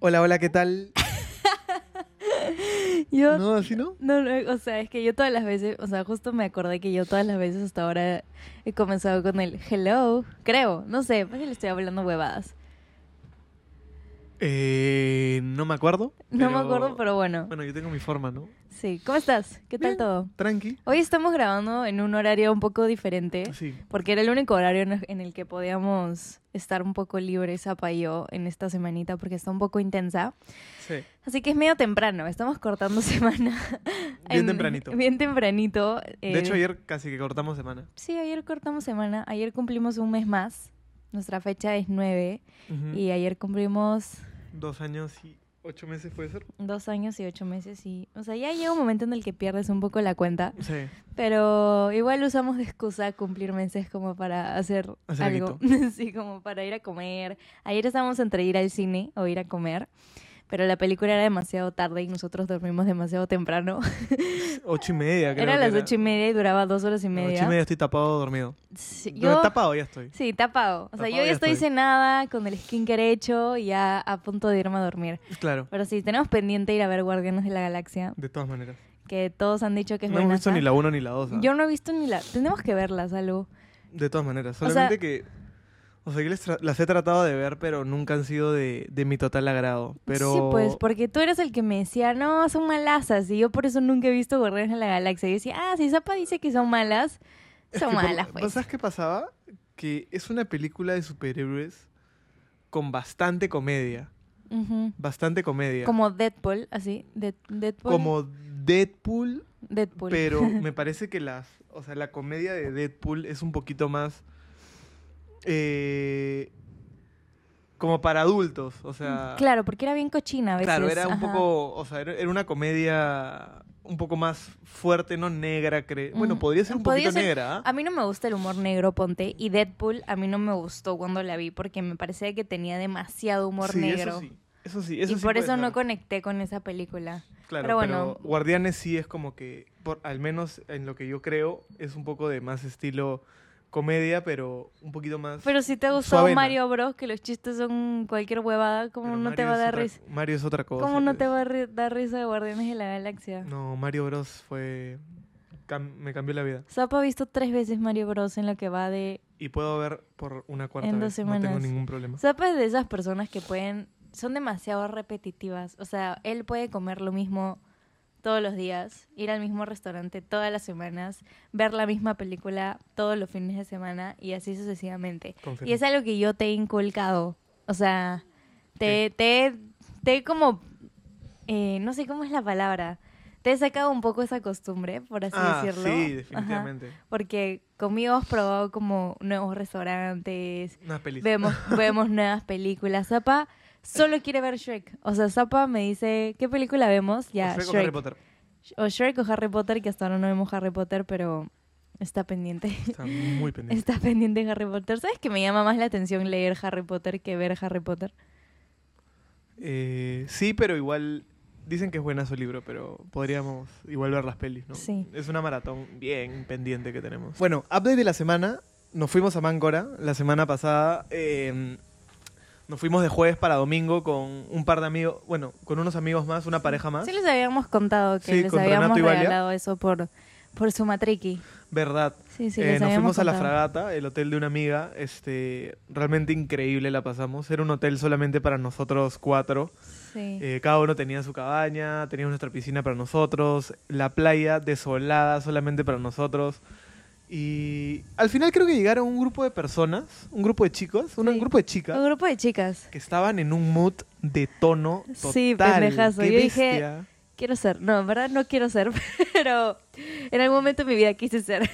Hola, hola, ¿qué tal? Yo, No, así no. no, no, o sea, es que yo todas las veces, o sea, justo me acordé que yo todas las veces hasta ahora he comenzado con el hello, creo, no sé, porque le estoy hablando huevadas. Eh, no me acuerdo. No me acuerdo, pero bueno. Bueno, yo tengo mi forma, ¿no? Sí, ¿cómo estás? ¿Qué tal Bien. todo? Tranqui. Hoy estamos grabando en un horario un poco diferente, Sí. porque era el único horario en el- que podíamos estar un poco libres, Zapa y yo, en esta semanita, porque está un poco intensa. Sí. Así que es medio temprano, estamos cortando semana. Bien en- tempranito. Bien tempranito. De eh, hecho, ayer casi que cortamos semana. Sí, ayer cortamos semana. Ayer cumplimos un mes más. Nuestra fecha es 9 Ujú. y ayer cumplimos Dos años y ocho meses, ¿puede ser? dos años y ocho meses y, o sea, ya llega un momento en el que pierdes un poco la cuenta, Sí. pero igual usamos de excusa cumplir meses como para hacer, Hacer algo, sí, como para ir a comer. Ayer estábamos entre ir al cine o ir a comer, pero la película era demasiado tarde y nosotros dormimos demasiado temprano. Ocho y media, creo. era que las ocho y media y duraba dos horas y media. Ocho y media estoy tapado dormido. Sí, yo- tapado ya estoy. Sí, tapado. O sea, Tapado yo ya ya estoy estoy. cenada, con el skincare hecho y ya a punto de irme a dormir. Claro. Pero sí, tenemos pendiente ir a ver Guardianes de la Galaxia, De todas maneras. que todos han dicho que es No hemos buena. visto ni la uno ni la dos. ¿ah? Yo no he visto ni la... Tenemos que verlas, algo. De todas maneras. sea- Solamente que. O sea, que les las he tratado de ver, pero nunca han sido de, de mi total agrado. Pero. Sí, pues, porque tú eres el que me decía, no, son malasas. Y yo por eso nunca he visto Guardianes de la Galaxia. Y yo decía, ah, si Zapa dice que son malas, Es son que malas, pues. ¿Sabes qué pasaba? Que es una película de superhéroes con bastante comedia. Bastante comedia. Como Deadpool, así. Dead- Deadpool. Como Deadpool, Deadpool. pero me parece que las, o sea, la comedia de Deadpool es un poquito más eh, como para adultos, o sea, Claro, porque era bien cochina a veces. claro, era un ajá. poco, o sea, era una comedia un poco más fuerte, no negra, creo. Bueno, Mm, podría ser un podría poquito ser- negra, ¿ah? A mí no me gusta el humor negro, ponte. Y Deadpool a mí no me gustó cuando la vi porque me parecía que tenía demasiado humor sí, negro. Eso sí, eso sí, eso y sí por eso no conecté con esa película. Claro, Pero pero, bueno. Guardianes sí es como que, por, al menos en lo que yo creo, es un poco de más estilo comedia, pero un poquito más... Pero si te gustó Suavena. Mario Bros, que los chistes son cualquier huevada, ¿cómo pero no te va a dar otra- risa? Mario es otra cosa. ¿Cómo no pues. te va a dar risa de Guardianes de la Galaxia? No, Mario Bros fue... cam- me cambió la vida. Zapa ha visto tres veces Mario Bros en lo que va de... Y puedo ver por una cuarta En vez. dos No tengo semanas. ningún problema. Zapa es de esas personas que pueden... Son demasiado repetitivas. O sea, él puede comer lo mismo todos los días, ir al mismo restaurante todas las semanas, ver la misma película todos los fines de semana y así sucesivamente. Y es algo que yo te he inculcado. O sea, te, te, he- te como... eh, no sé cómo es la palabra. Te he sacado un poco esa costumbre, por así ah, decirlo. sí, Ajá. definitivamente. Porque conmigo has probado como nuevos restaurantes, vemos, vemos nuevas películas. Zapa solo quiere ver Shrek. O sea, Zapa me dice, ¿qué película vemos? Ya, O Shrek o. Harry Potter. O Shrek o Harry Potter, que hasta ahora no vemos Harry Potter, pero está pendiente. Está muy pendiente. Está pendiente Harry Potter. ¿Sabes que me llama más la atención leer Harry Potter que ver Harry Potter? Eh, sí, pero igual dicen que es buena su libro, pero podríamos igual ver las pelis, ¿no? Sí. Es una maratón bien pendiente que tenemos. Bueno, update de la semana. Nos fuimos a Máncora la semana pasada. eh, nos fuimos de jueves para domingo con un par de amigos, bueno, con unos amigos más, una pareja más. Sí les habíamos contado que Sí, les habíamos regalado eso por, por su matriqui. Verdad. Sí, sí, Eh, nos fuimos a la. Fragata, el hotel de una amiga. Este, realmente increíble la pasamos. Era un hotel solamente para nosotros cuatro. Sí. Eh, cada uno tenía su cabaña, teníamos nuestra piscina para nosotros, la playa desolada solamente para nosotros. Y al final creo que llegaron un grupo de personas, un grupo de chicos, un, Sí. grupo de chicas Un grupo de chicas. que estaban en un mood de tono total. Sí, pendejazo. ¡Qué Yo dije! Quiero ser. No, en verdad no quiero ser, pero en algún momento de mi vida quise ser.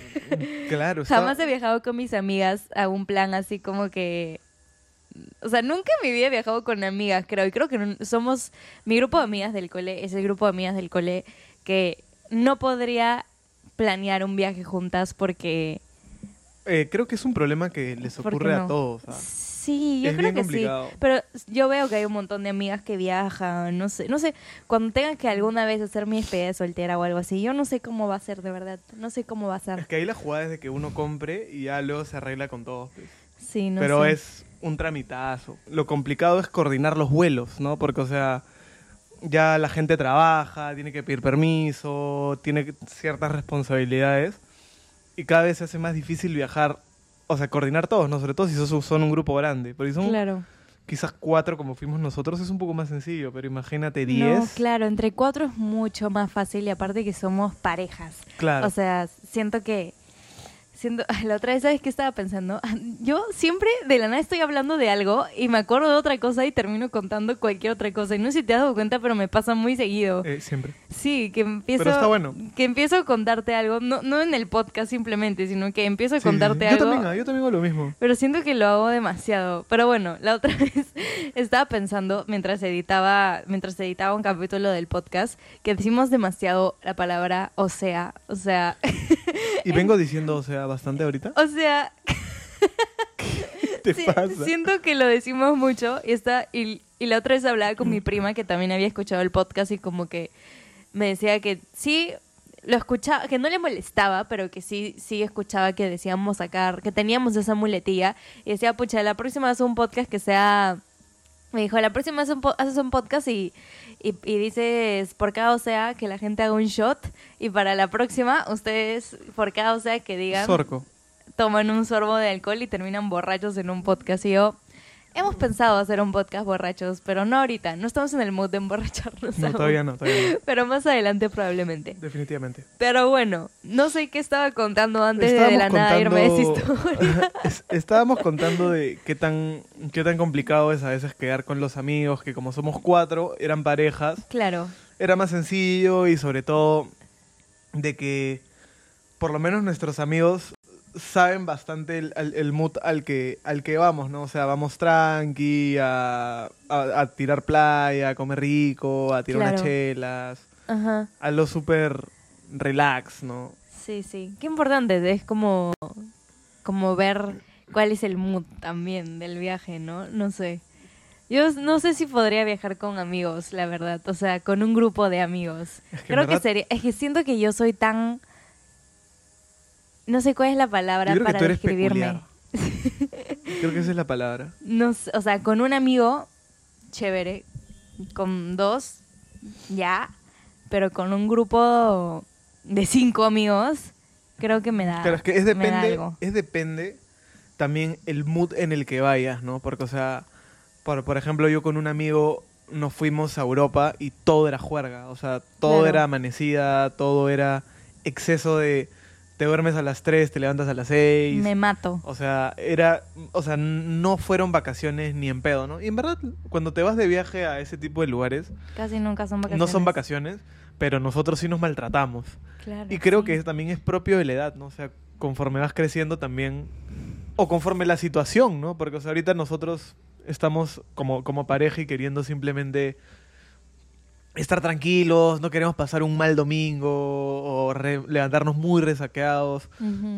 Claro, estaba- Jamás he viajado con mis amigas a un plan así como que... O sea, nunca en mi vida he viajado con amigas, creo. Y creo que somos... Mi grupo de amigas del cole es el grupo de amigas del cole que no podría planear un viaje juntas porque... eh, creo que es un problema que les ¿Por qué ocurre no? a todos. ¿ah? Sí, yo Es creo que complicado. sí. Pero yo veo que hay un montón de amigas que viajan, no sé, no sé, cuando tengan que alguna vez hacer mi despedida de soltera o algo así, yo no sé cómo va a ser de verdad, no sé cómo va a Es ser. que ahí la jugada es de que uno compre y ya luego se arregla con todos. pues. Sí, no Pero sé. es un tramitazo. Lo complicado es coordinar los vuelos, ¿no? Porque, o sea, ya la gente trabaja, tiene que pedir permiso, tiene ciertas responsabilidades y cada vez se hace más difícil viajar, o sea, coordinar todos, ¿no? Sobre todo si sos- son un grupo grande. Porque si son Claro. quizás cuatro como fuimos nosotros es un poco más sencillo, pero imagínate diez. No, claro, entre cuatro es mucho más fácil y aparte que somos parejas. Claro. O sea, siento que... La otra vez, ¿sabes qué estaba pensando? Yo siempre de la nada estoy hablando de algo y me acuerdo de otra cosa y termino contando cualquier otra cosa. Y no sé si te has dado cuenta, pero me pasa muy seguido. Eh, siempre. Sí, que empiezo, Pero está bueno. que empiezo a contarte algo, no, no en el podcast simplemente, sino que empiezo a Sí, sí, sí. contarte Yo algo. también, yo también hago lo mismo. Pero siento que lo hago demasiado. Pero bueno, la otra vez estaba pensando mientras editaba, mientras editaba un capítulo del podcast, que decimos demasiado la palabra o sea, o sea, Y vengo diciendo, o sea, bastante ahorita. o sea, ¿Qué te sí, pasa? siento que lo decimos mucho y está y, y la otra vez hablaba con mi prima que también había escuchado el podcast y como que me decía que sí lo escuchaba, que no le molestaba, pero que sí, sí escuchaba que decíamos sacar, que teníamos esa muletilla y decía, pucha, la próxima haz un podcast que sea, me dijo, la próxima haz un po- haces un podcast y, y, y dices por cada o sea que la gente haga un shot y para la próxima ustedes por cada o sea que digan Sorco. toman un sorbo de alcohol y terminan borrachos en un podcast. Y yo, hemos pensado hacer un podcast borrachos, pero no ahorita. No estamos en el mood de emborracharnos. No, aún. todavía no, todavía no. Pero más adelante probablemente. Definitivamente. Pero bueno, no sé qué estaba contando antes de, de la nada irme de esa historia. Es- Estábamos contando de qué tan, qué tan complicado es a veces quedar con los amigos, que como somos cuatro, eran parejas, claro, era más sencillo y sobre todo de que por lo menos nuestros amigos saben bastante el, el- el mood al que, al que vamos, ¿no? O sea, vamos tranqui, a, a- a tirar playa, a comer rico, a tirar unas chelas, ajá. a lo súper relax, ¿no? Sí, sí. Qué importante es como, como ver cuál es el mood también del viaje, ¿no? No sé. Yo no sé si podría viajar con amigos, la verdad. O sea, con un grupo de amigos. Es que en Creo que verdad- sería. Es que siento que yo soy tan. No sé cuál es la palabra Yo creo que para tú eres describirme. Creo que esa es la palabra. No sé, o sea, con un amigo, chévere. Con dos, ya. Pero con un grupo de cinco amigos, creo que me da. Pero es que es depende, algo. es depende también el mood en el que vayas, ¿no? Porque, o sea, por, por ejemplo, yo con un amigo nos fuimos a Europa y todo era juerga. O sea, todo Claro. era amanecida, todo era exceso de te duermes a las 3, te levantas a las 6. Me mato. O sea, era, o sea, no fueron vacaciones ni en pedo, ¿no? Y en verdad, cuando te vas de viaje a ese tipo de lugares, Casi nunca son vacaciones. no son vacaciones, pero nosotros sí nos maltratamos. Claro, Y creo sí. que también es propio de la edad, ¿no? O sea, conforme vas creciendo también, o conforme la situación, ¿no? Porque o sea, ahorita nosotros estamos como, como pareja y queriendo simplemente estar tranquilos, no queremos pasar un mal domingo o re- levantarnos muy resaqueados.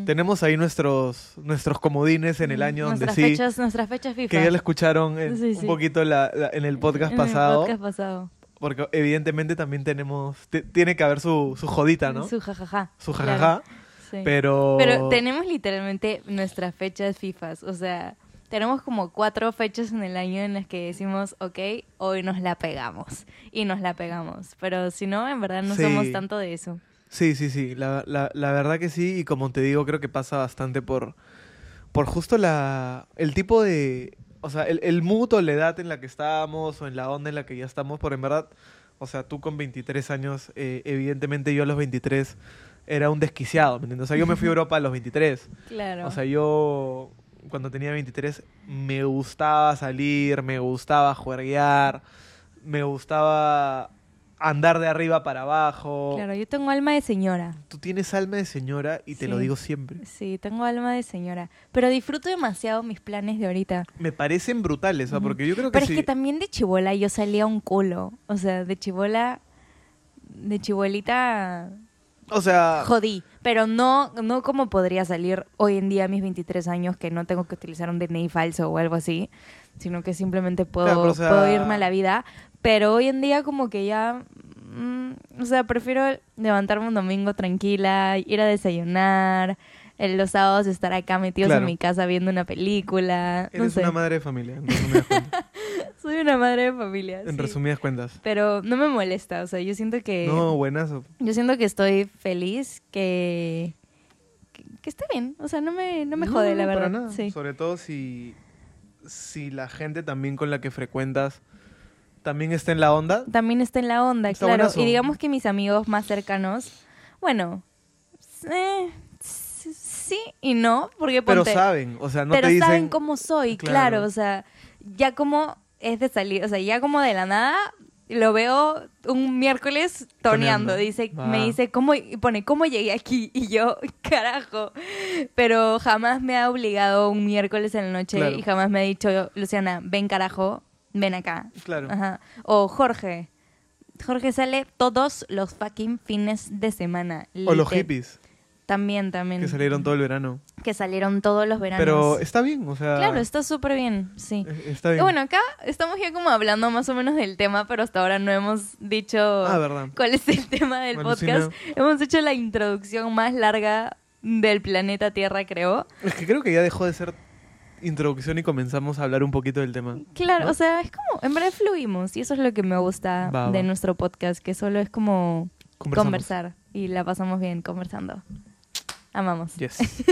Tenemos ahí nuestros, nuestros comodines en el año donde sí, nuestras fechas FIFA. que ya lo escucharon en- Sí, un poquito la- la- en el podcast En el pasado, podcast pasado. porque evidentemente también tenemos, te- tiene que haber su, su jodita, ¿no? Su jajaja. Su claro, jajaja. sí. Pero... Pero tenemos literalmente nuestras fechas FIFAs. O sea, tenemos como cuatro fechas en el año en las que decimos, ok, hoy nos la pegamos. Y nos la pegamos. Pero si no, en verdad no Sí. somos tanto de eso. Sí, sí, sí. La, la, la verdad que sí. Y como te digo, creo que pasa bastante por, por justo la, el tipo de... O sea, el, el mood o la edad en la que estábamos o en la onda en la que ya estamos. Por en verdad, o sea, tú con 23 años, eh, evidentemente yo a los 23 era un desquiciado, ¿me entiendes? O sea, yo me fui a Europa a los 23. Claro. O sea, yo cuando tenía 23 me gustaba salir, me gustaba juerguear, me gustaba andar de arriba para abajo. claro, yo tengo alma de señora. Tú tienes alma de señora y te lo digo siempre. Sí, tengo alma de señora. Pero disfruto demasiado mis planes de ahorita. Me parecen brutales, ¿ah? Ujú. porque yo creo que Pero es que también de chibola yo salía un culo. O sea, de chibola. De chibolita. O sea, Jodí. Pero no, no como podría salir hoy en día a mis 23 años, que no tengo que utilizar un DNI falso o algo así. Sino que simplemente puedo, Claro, pero, o sea- puedo irme a la vida. Pero hoy en día, como que ya. mm, o sea, prefiero levantarme un domingo tranquila, ir a desayunar, el- los sábados estar acá metidos Claro. en mi casa viendo una película. no Eres sé. una madre de familia, en resumidas cuentas. Soy una madre de familia. En sí. resumidas cuentas. Pero no me molesta, o sea, yo siento que... No, buenazo. Yo siento que estoy feliz, que... que, que está bien, o sea, no me, no me jode, No, la no, para verdad. nada. Sí. Sobre todo si, si la gente también con la que frecuentas también está en la onda. También está en la onda, Está claro. buenazo. Y digamos que mis amigos más cercanos, bueno, eh, sí y no, porque Pero saben, o sea, no pero te dicen... saben cómo soy, claro. Claro. O sea, ya como es de salir, o sea, ya como de la nada lo veo un miércoles toneando. Toneando. Dice, me dice, ¿cómo, y pone, ¿cómo llegué aquí? Y yo, carajo. Pero jamás me ha obligado un miércoles en la noche Claro. y jamás me ha dicho, Luciana, ven carajo, ven acá. Claro. Ajá. O Jorge. Jorge sale todos los fucking fines de semana. O los hippies, También, también. que salieron todo el verano. Que salieron todos los veranos. Pero está bien, o sea... Claro, está súper bien, sí. eh, Está Y bien. bueno, acá estamos ya como hablando más o menos del tema, pero hasta ahora no hemos dicho Ah, verdad. cuál es el tema del podcast. Hemos hecho la introducción más larga del planeta Tierra, creo. Es que creo que ya dejó de ser introducción y comenzamos a hablar un poquito del tema. Claro, ¿No? o sea, es como, en verdad fluimos y eso es lo que me gusta Va, de va. nuestro podcast, que solo es como conversar y la pasamos bien conversando. Amamos. Yes.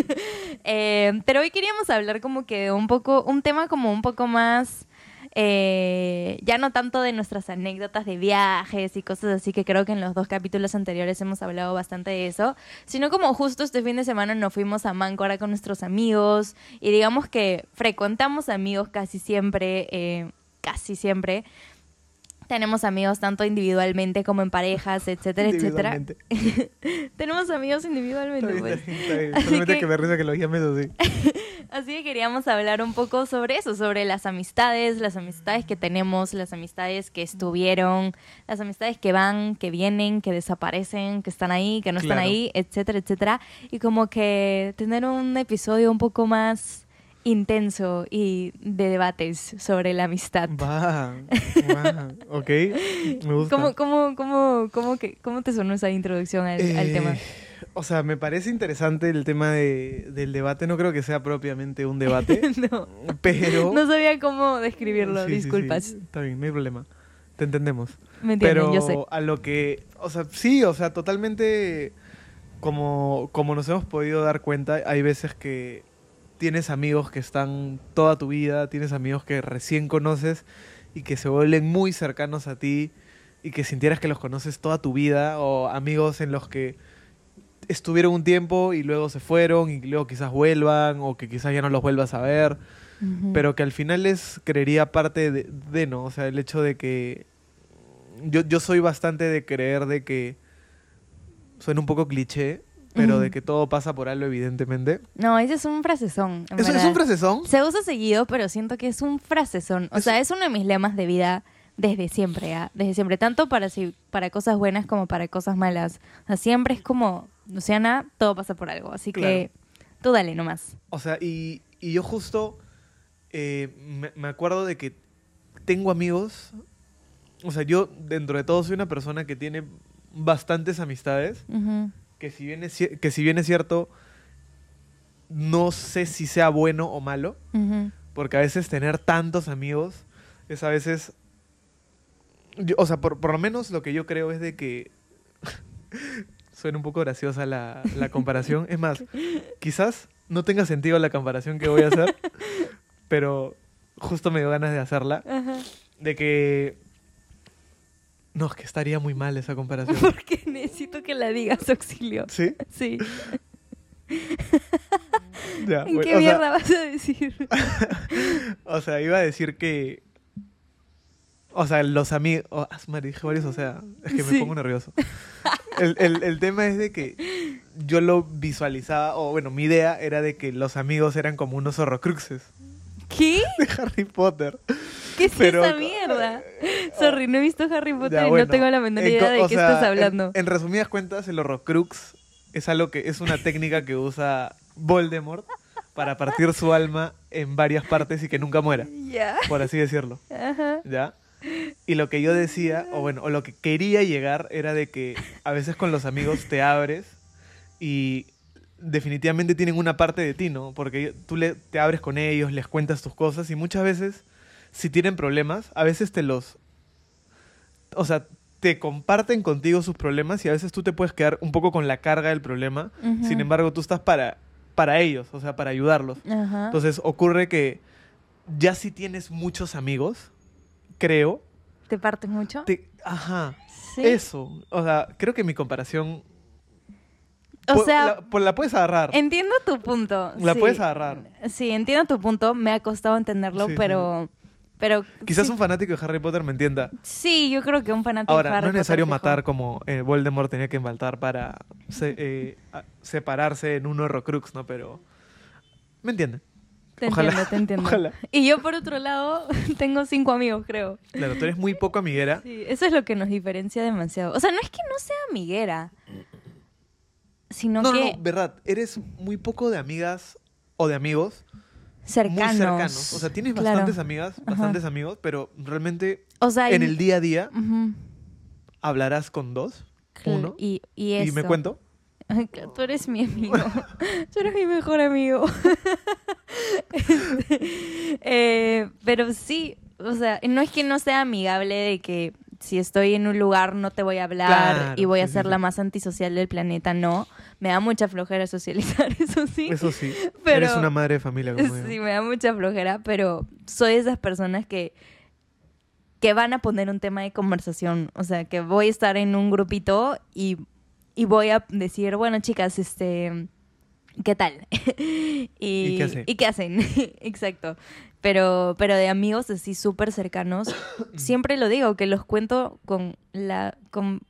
Eh, pero hoy queríamos hablar como que de un poco, un tema como un poco más, eh, ya no tanto de nuestras anécdotas de viajes y cosas así, que creo que en los dos capítulos anteriores hemos hablado bastante de eso, sino como justo este fin de semana nos fuimos a Máncora con nuestros amigos y digamos que frecuentamos amigos casi siempre, eh, casi siempre. Tenemos amigos tanto individualmente como en parejas, etcétera, etcétera. Tenemos amigos individualmente, Está bien, pues. está bien, está bien. Así Solamente que... que- me risa que lo llames así. Así que queríamos hablar un poco sobre eso, sobre las amistades, las amistades que tenemos, las amistades que estuvieron, las amistades que van, que vienen, que desaparecen, que están ahí, que no están ahí, etcétera, etcétera. Y como que tener un episodio un poco más intenso y de debates sobre la amistad. Va, va, ok, me gusta. ¿Cómo, cómo, cómo, cómo, que, ¿Cómo te sonó esa introducción al, al Eh, tema? O sea, me parece interesante el tema de- del debate. No creo que sea propiamente un debate, no, pero... no sabía cómo describirlo, Sí, sí, sí, disculpas. Está bien, no hay problema. Te entendemos. Me entienden, pero yo sé. a lo que... O sea, sí, o sea, totalmente... Como, como nos hemos podido dar cuenta, hay veces que tienes amigos que están toda tu vida, tienes amigos que recién conoces y que se vuelven muy cercanos a ti y que sintieras que los conoces toda tu vida o amigos en los que estuvieron un tiempo y luego se fueron y luego quizás vuelvan o que quizás ya no los vuelvas a ver, pero que al final es, creería, parte de, de, ¿no? O sea, el hecho de que yo, yo soy bastante de creer de que suena un poco cliché, pero de que todo pasa por algo, evidentemente. No, ese es un frasezón. en ¿Eso es verdad. un frasezón? Se usa seguido, pero siento que es un frasezón. O Es- sea, es uno de mis lemas de vida desde siempre, ¿ah? Desde siempre. Tanto para, si- para cosas buenas como para cosas malas. O sea, siempre es como, Luciana, todo pasa por algo. Así que tú dale nomás. O sea, y, y yo justo eh, me, me acuerdo de que tengo amigos. O sea, yo dentro de todo soy una persona que tiene bastantes amistades. Ujú. Que si bien es, que si bien es cierto, no sé si sea bueno o malo. Porque a veces tener tantos amigos es a veces... yo- o sea, por, por lo menos lo que yo creo es de que... Suena un poco graciosa la, la comparación. Es más, quizás no tenga sentido la comparación que voy a hacer, pero justo me dio ganas de hacerla. Ajá. De que... No, es que estaría muy mal esa comparación. Porque necesito que la digas, auxilio. ¿Sí? Sí. Ya, ¿En bueno, qué sea, mierda vas a decir? O sea, iba a decir que. O sea, los amigos. Oh, ah, dije varios, o sea, es que me Sí. pongo nervioso. El, el- el tema es de que yo lo visualizaba, o bueno, mi idea era de que los amigos eran como unos horrocruxes ¿Qué? de Harry Potter. ¿Qué es Pero- esa mierda? Sorry, no he visto Harry Potter Ya, y bueno, no tengo la menor en idea de qué sea, estás en- hablando. En, resumidas cuentas, el horrocrux es algo que es una técnica que usa Voldemort para partir su alma en varias partes y que nunca muera, Ya. por así decirlo. Ajá. ¿Ya? Y lo que yo decía, o bueno, o lo que quería llegar era de que a veces con los amigos te abres y definitivamente tienen una parte de ti, ¿no? Porque tú le, te abres con ellos, les cuentas tus cosas y muchas veces, si tienen problemas, a veces te los... O sea, te comparten contigo sus problemas y a veces tú te puedes quedar un poco con la carga del problema. Sin embargo, tú estás para, para ellos, o sea, para ayudarlos. Ajá. Entonces ocurre que ya si tienes muchos amigos, creo, ¿Te partes mucho? te, ajá, Sí. eso. O sea, creo que mi comparación... O sea, la, pues la puedes agarrar. entiendo tu punto. La sí. puedes agarrar. Sí, entiendo tu punto. Me ha costado entenderlo, Sí, pero... Pero Quizás sí, un fanático de Harry Potter me entienda. sí, yo creo que un fanático de Ahora, Harry no es necesario Potter matar como eh, Voldemort tenía que matar para se- eh, separarse en un Horrocrux, ¿no? Pero... ¿Me entienden? Te Ojalá, entiendo, te entiendo. ojalá. Y yo, por otro lado, tengo cinco amigos, creo. Claro, tú eres muy poco amiguera. Sí, eso es lo que nos diferencia demasiado. O sea, no es que no sea amiguera, sino No, no, que no, verdad. Eres muy poco de amigas o de amigos cercanos. muy cercanos. O sea, tienes Claro. bastantes amigas, Ajá. bastantes amigos, pero realmente O sea, en y- el día a día hablarás con dos, uno, Y, y, y me eso. cuento. Tú eres mi amigo. Tú eres mi mejor amigo. Este, eh, pero sí, o sea, no es que no sea amigable de que si estoy en un lugar no te voy a hablar Claro, y voy a ser sí, la más antisocial del planeta, no. Me da mucha flojera socializar, eso sí. Eso sí. Pero- Eres una madre de familia como yo. Sí, me da mucha flojera, pero soy de esas personas que que van a poner un tema de conversación, o sea, que voy a estar en un grupito y, y voy a decir, bueno, chicas, este, ¿qué tal? y, ¿Y qué hacen? ¿y qué hacen? Exacto. Pero, pero de amigos así súper cercanos, siempre lo digo, que los cuento con, la, con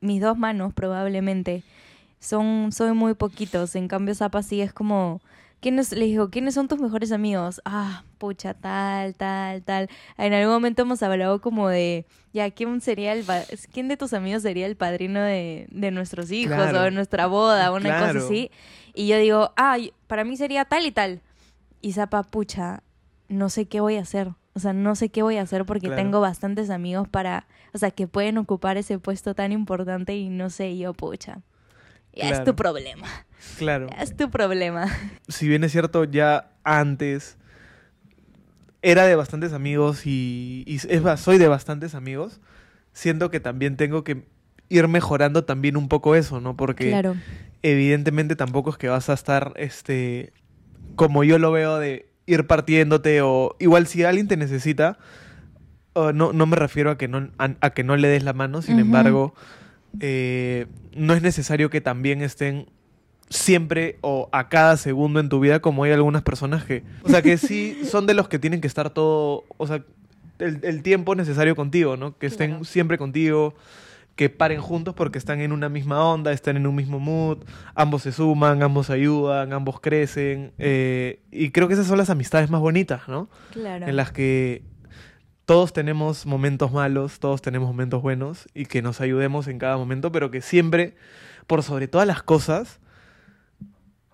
mis dos manos probablemente. Son, son muy poquitos. En cambio, Zapa sí es como... ¿Quiénes, le digo, ¿quiénes son tus mejores amigos? Ah, pucha, tal, tal, tal. En algún momento hemos hablado como de, ya, ¿quién sería el, quién de tus amigos sería el padrino de, de nuestros hijos Claro. o de nuestra boda, una Claro. cosa así? Y yo digo, ah, para mí sería tal y tal. Y Zapa, pucha, no sé qué voy a hacer. O sea, no sé qué voy a hacer porque Claro. tengo bastantes amigos para, o sea, que pueden ocupar ese puesto tan importante y no sé yo, pucha. Ya es tu problema. Claro. Ya es tu problema. Si bien es cierto, ya antes era de bastantes amigos y, y es soy de bastantes amigos, siento que también tengo que ir mejorando también un poco eso, ¿no? Porque Claro. evidentemente tampoco es que vas a estar, este, como yo lo veo, de ir partiéndote o igual si alguien te necesita, o no, no me refiero a que no, a, a que no le des la mano, sin embargo, eh, no es necesario que también estén siempre o a cada segundo en tu vida como hay algunas personas que, o sea, que sí son de los que tienen que estar todo, o sea, el, el tiempo necesario contigo, ¿no? Que estén Claro. siempre contigo, que paren juntos porque están en una misma onda, están en un mismo mood, ambos se suman, ambos ayudan, ambos crecen, eh, y creo que esas son las amistades más bonitas, ¿no? Claro. En las que todos tenemos momentos malos, todos tenemos momentos buenos y que nos ayudemos en cada momento, pero que siempre, por sobre todas las cosas,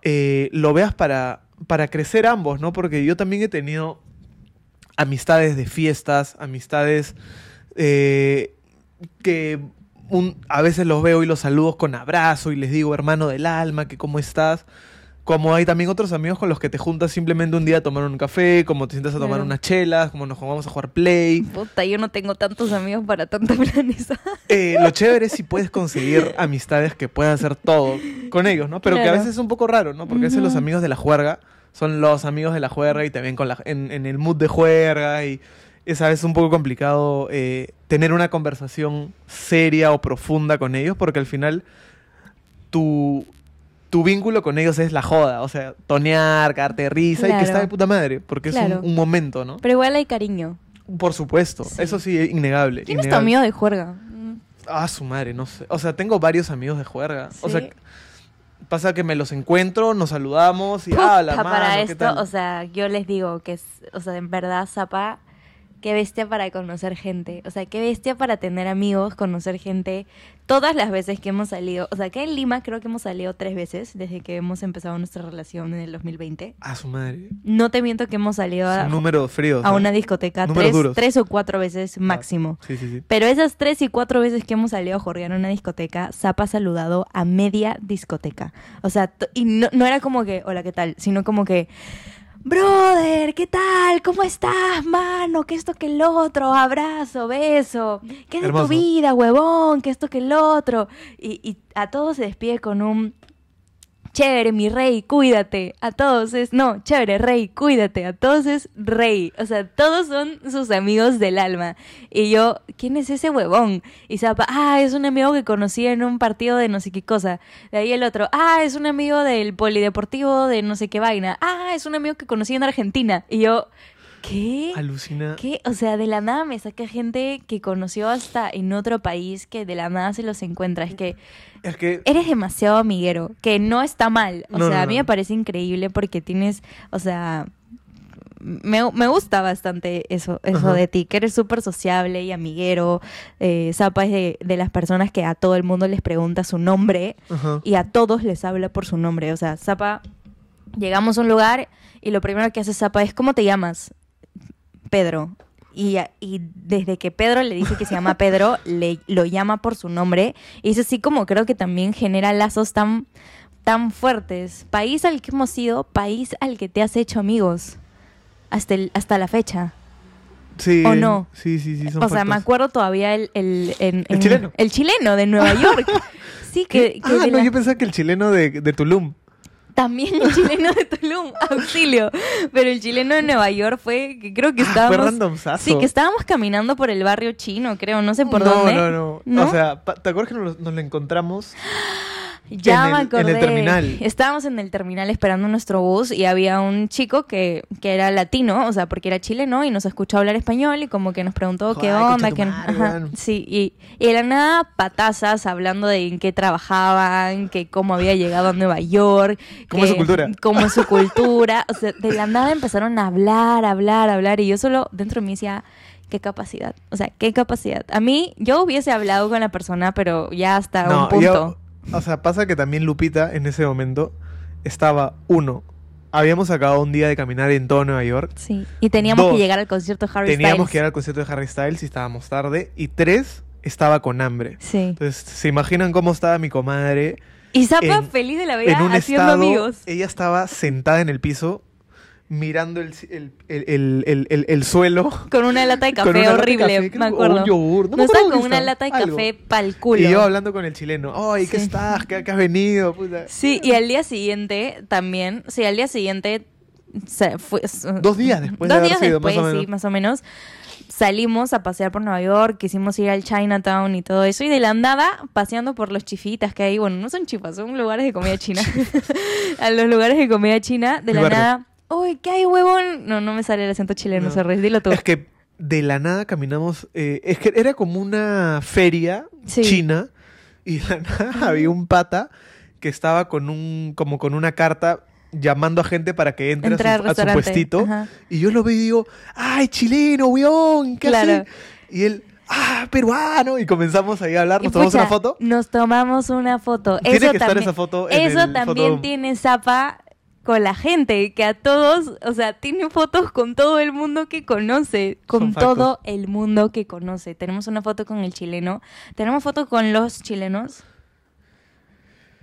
eh, lo veas para, para crecer ambos, ¿no? Porque yo también he tenido amistades de fiestas, amistades eh, que a veces los veo y los saludo con abrazo y les digo, hermano del alma, que cómo estás. Como hay también otros amigos con los que te juntas simplemente un día a tomar un café, como te sientas a tomar Claro. unas chelas, como nos vamos a jugar play. Puta, yo no tengo tantos amigos para tanta planes. Eh, lo chévere es si puedes conseguir amistades que puedas hacer todo con ellos, ¿no? Pero que a veces es un poco raro, ¿no? Porque a veces los amigos de la juerga son los amigos de la juerga y también con la, en, en el mood de juerga y es a veces un poco complicado eh, tener una conversación seria o profunda con ellos porque al final tu, tu vínculo con ellos es la joda, o sea, tonear, cagarte risa y que está de puta madre porque es un, un momento, ¿no? Pero igual hay cariño. Por supuesto, Sí. eso sí, es innegable. ¿Quién es tu innegable. amigo de juerga? Ah, su madre, no sé. O sea, tengo varios amigos de juerga. O sea, pasa que me los encuentro, nos saludamos y Puta, ah, la para mano, ¿qué esto, tal? o sea, yo les digo que es, o sea, en verdad Zapa qué bestia para conocer gente. O sea, qué bestia para tener amigos, conocer gente. Todas las veces que hemos salido. O sea, acá en Lima creo que hemos salido tres veces desde que hemos empezado nuestra relación en el 2020. A su madre. No te miento que hemos salido a, Son números fríos. a una discoteca tres, duros. tres o cuatro veces máximo. Sí, sí, sí. Pero esas tres y cuatro veces que hemos salido a jorgear en una discoteca, Zapa ha saludado a media discoteca. O sea, y no, no era como que, hola, ¿qué tal? Sino como que, brother, ¿qué tal? ¿Cómo estás, mano? ¿Qué esto que el otro? Abrazo, beso. ¿Qué es de tu vida, huevón? ¿Qué esto que el otro? Y, y a todos se despide con un... Chévere, mi rey, cuídate. A todos es, no, chévere, rey, cuídate. A todos es rey. O sea, todos son sus amigos del alma. Y yo, ¿quién es ese huevón? Y Zapa, ah, es un amigo que conocí en un partido de no sé qué cosa. De ahí el otro, ah, es un amigo del polideportivo de no sé qué vaina. Ah, es un amigo que conocí en Argentina. Y yo, ¿qué? Alucina. ¿Qué? O sea, de la nada me saca gente que conoció hasta en otro país que de la nada se los encuentra. Es que Es que eres demasiado amiguero, que no está mal. O No, sea, no, a mí me parece increíble porque tienes, o sea, me, me gusta bastante eso, eso Ajá. de ti, que eres súper sociable y amiguero. Eh, Zapa es de, de las personas que a todo el mundo les pregunta su nombre Ajá. y a todos les habla por su nombre. O sea, Zapa, llegamos a un lugar y lo primero que hace Zapa es, ¿cómo te llamas? Pedro. Y, y desde que Pedro le dice que se llama Pedro, le, lo llama por su nombre. Y es así como creo que también genera lazos tan, tan fuertes. País al que hemos ido, país al que te has hecho amigos. Hasta, el- hasta la fecha. Sí. ¿O no? Sí, sí, sí. Son o sea, me acuerdo todavía el... El, en- El en- chileno. El chileno de Nueva York. Sí, que, Ah, no, la- yo pensaba que el chileno de, de Tulum. También el chileno de Tulum, auxilio. Pero el chileno de Nueva York fue que creo que Ah, estábamos. fue. Sí, que estábamos caminando por el barrio chino, creo, no sé por no, dónde. No, no, ¿No? O sea, ¿te acuerdas que nos, nos lo encontramos? Ya en me el- en acordé. el terminal. Estábamos en el terminal esperando nuestro bus y había un chico que, que era latino, o sea, porque era chileno y nos escuchó hablar español y como que nos preguntó qué onda, weón. sí, y, y de la nada patazas hablando de en qué trabajaban, que cómo había llegado a Nueva York, ¿Cómo es su cultura? cómo es su cultura, o sea, de la nada empezaron a hablar, hablar, hablar y yo solo dentro de mí decía qué capacidad, o sea, qué capacidad. A mí yo hubiese hablado con la persona, pero ya hasta un punto. yo- o sea, pasa que también Lupita en ese momento estaba, uno, habíamos acabado un día de caminar en todo Nueva York. Sí, y teníamos Dos, que llegar al concierto de Harry Teníamos Styles. que ir al concierto de Harry Styles y estábamos tarde. Y tres, estaba con hambre. Sí. Entonces, ¿se imaginan cómo estaba mi comadre? Y Zapa en- feliz de la vida haciendo estado, amigos. ella estaba sentada en el piso, mirando el, el, el, el- el- el- el suelo. Con una lata de café de horrible, café, me o acuerdo. un yogur, no me no estaba acuerdo con una lata de algo. café pa'l culo. Y yo hablando con el chileno. ¡Ay, qué estás! ¿Qué, qué has venido? puta?" Sí, y al día siguiente también, sí, al día siguiente fue, Dos días después de dos días sido, más después, o menos. sí, más o menos, salimos a pasear por Nueva York, quisimos ir al Chinatown y todo eso, y de la nada, paseando por los chifitas que hay, bueno, no son chifas, son lugares de comida china. a los lugares de comida china, de la nada, ¡Uy, qué hay, huevón! No, no me sale el acento chileno, No. sorry, dilo tú. Es que de la nada caminamos. eh, es que era como una feria Sí. china. Y de la nada había un pata que estaba con un. como con una carta llamando a gente para que entre Entra a, su, a su restaurante, puestito. ajá. Y yo lo veo y digo, ¡ay, chileno, weón! ¿Qué Claro. hace? Y él, ¡ah, peruano! Y comenzamos ahí a hablar, Y nos tomamos pucha, una foto. Nos tomamos una foto. Tiene eso que estar también, esa foto en Eso el también foto- tiene Zapa con la gente, que a todos, o sea, tiene fotos con todo el mundo que conoce, con todo el mundo que conoce. Tenemos una foto con el chileno. ¿Tenemos foto con los chilenos?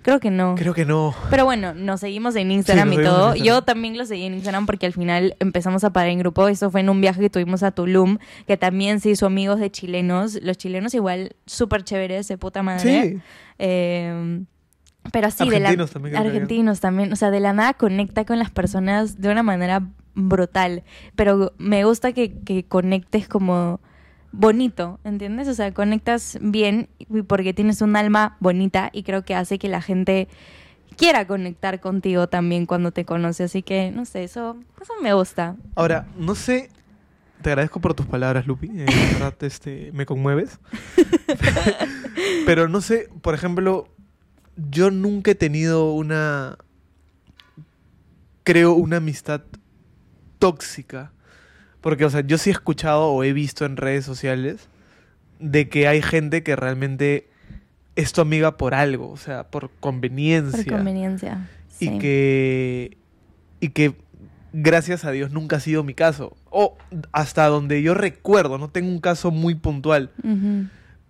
Creo que no. Creo que no. Pero bueno, nos seguimos en Instagram y todo. Instagram. Yo también lo seguí en Instagram porque al final empezamos a parar en grupo. Eso fue en un viaje que tuvimos a Tulum, que también se hizo amigos de chilenos. Los chilenos igual súper chéveres, de puta madre. Sí. Eh, pero sí, de la, Argentinos también había. argentinos también. O sea, de la nada conecta con las personas de una manera brutal. Pero me gusta que, que conectes como bonito, ¿entiendes? O sea, conectas bien porque tienes un alma bonita y creo que hace que la gente quiera conectar contigo también cuando te conoce. Así que, no sé, eso, eso me gusta. Ahora, no sé. Te agradezco por tus palabras, Lupi. eh, de verdad, este, me conmueves. Pero no sé, por ejemplo, yo nunca he tenido una. Creo una amistad tóxica. Porque, o sea, yo sí he escuchado o he visto en redes sociales de que hay gente que realmente es tu amiga por algo, o sea, por conveniencia. Por conveniencia. Y sí. que. Y que gracias a Dios nunca ha sido mi caso. O hasta donde yo recuerdo, no tengo un caso muy puntual.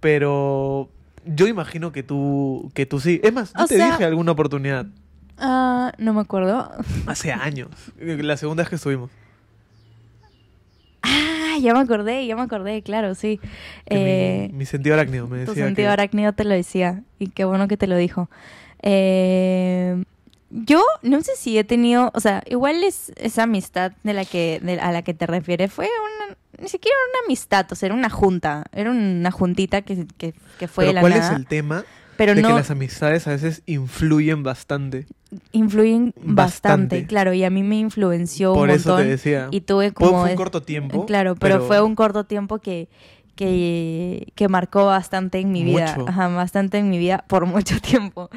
Pero yo imagino que tú, que tú sí. Es más, yo O te sea- dije alguna oportunidad. Ah, no me acuerdo. Hace años. La segunda vez que estuvimos. Ah, ya me acordé, ya me acordé, claro, sí. Eh, mi, mi sentido arácnido me tu decía sentido que... arácnido te lo decía. Y qué bueno que te lo dijo. Eh, yo no sé si he tenido, o sea, igual es esa amistad de la que, de- a la que te refieres. Fue una, ni siquiera una amistad, o sea, era una junta. Era una juntita que, que, que fue de Pero la ¿cuál nada. es el tema pero de no que las amistades a veces influyen bastante? influyen bastante, Bastante. claro. Y a mí me influenció Por un eso montón. te decía. Y tuve como... fue un es- corto tiempo. Claro, pero, fue un corto tiempo que, que, que marcó bastante en mi vida. Mucho. Ajá, bastante en mi vida por mucho tiempo.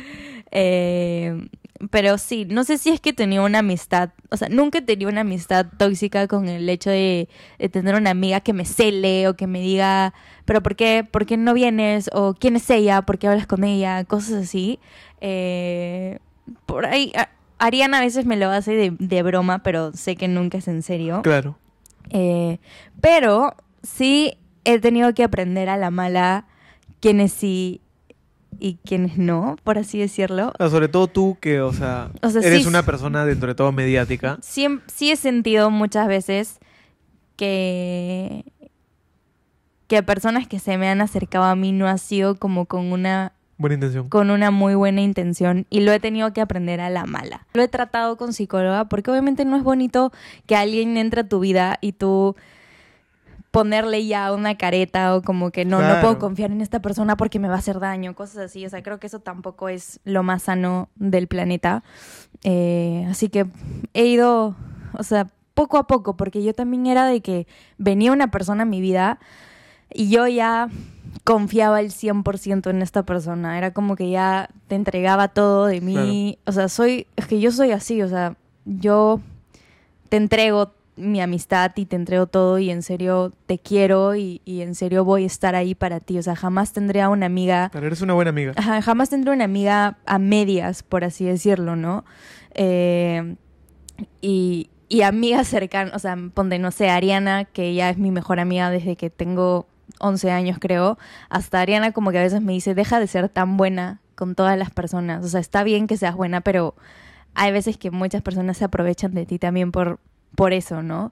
Eh, pero sí, no sé si es que tenía una amistad, o sea, nunca he tenido una amistad tóxica con el hecho de, de tener una amiga que me cele o que me diga, pero ¿por qué, por qué no vienes? O ¿quién es ella? ¿Por qué hablas con ella? Cosas así. Eh, por ahí, a- Ariana a veces me lo hace de, de broma, pero sé que nunca es en serio. Claro. Eh, pero sí he tenido que aprender a la mala quiénes sí y quiénes no, por así decirlo. Ah, sobre todo tú que, o sea, O sea, eres sí- una persona dentro de todo mediática. Sí, sí he sentido muchas veces que, que personas que se me han acercado a mí no ha sido como con una Buena intención. con una muy buena intención y lo he tenido que aprender a la mala. Lo he tratado con psicóloga porque obviamente no es bonito que alguien entre a tu vida y tú ponerle ya una careta o como que no, no Claro. puedo confiar en esta persona porque me va a hacer daño, cosas así. O sea, creo que eso tampoco es lo más sano del planeta. Eh, así que he ido, o sea, poco a poco, porque yo también era de que venía una persona a mi vida y yo ya confiaba el 100% en esta persona. Era como que ya te entregaba todo de mí. O sea, soy, es que yo soy así, o sea, yo te entrego mi amistad y te entrego todo y en serio te quiero y, y en serio voy a estar ahí para ti. O sea, jamás tendré a una amiga Pero eres una buena amiga. Jamás tendré una amiga a medias, por así decirlo, ¿no? Eh, y, y amigas cercanas, o sea, ponte, no sé, Ariana, que ya es mi mejor amiga desde que tengo 11 años, creo, hasta Ariana como que a veces me dice, deja de ser tan buena con todas las personas. O sea, está bien que seas buena, pero hay veces que muchas personas se aprovechan de ti también por, por eso, ¿no?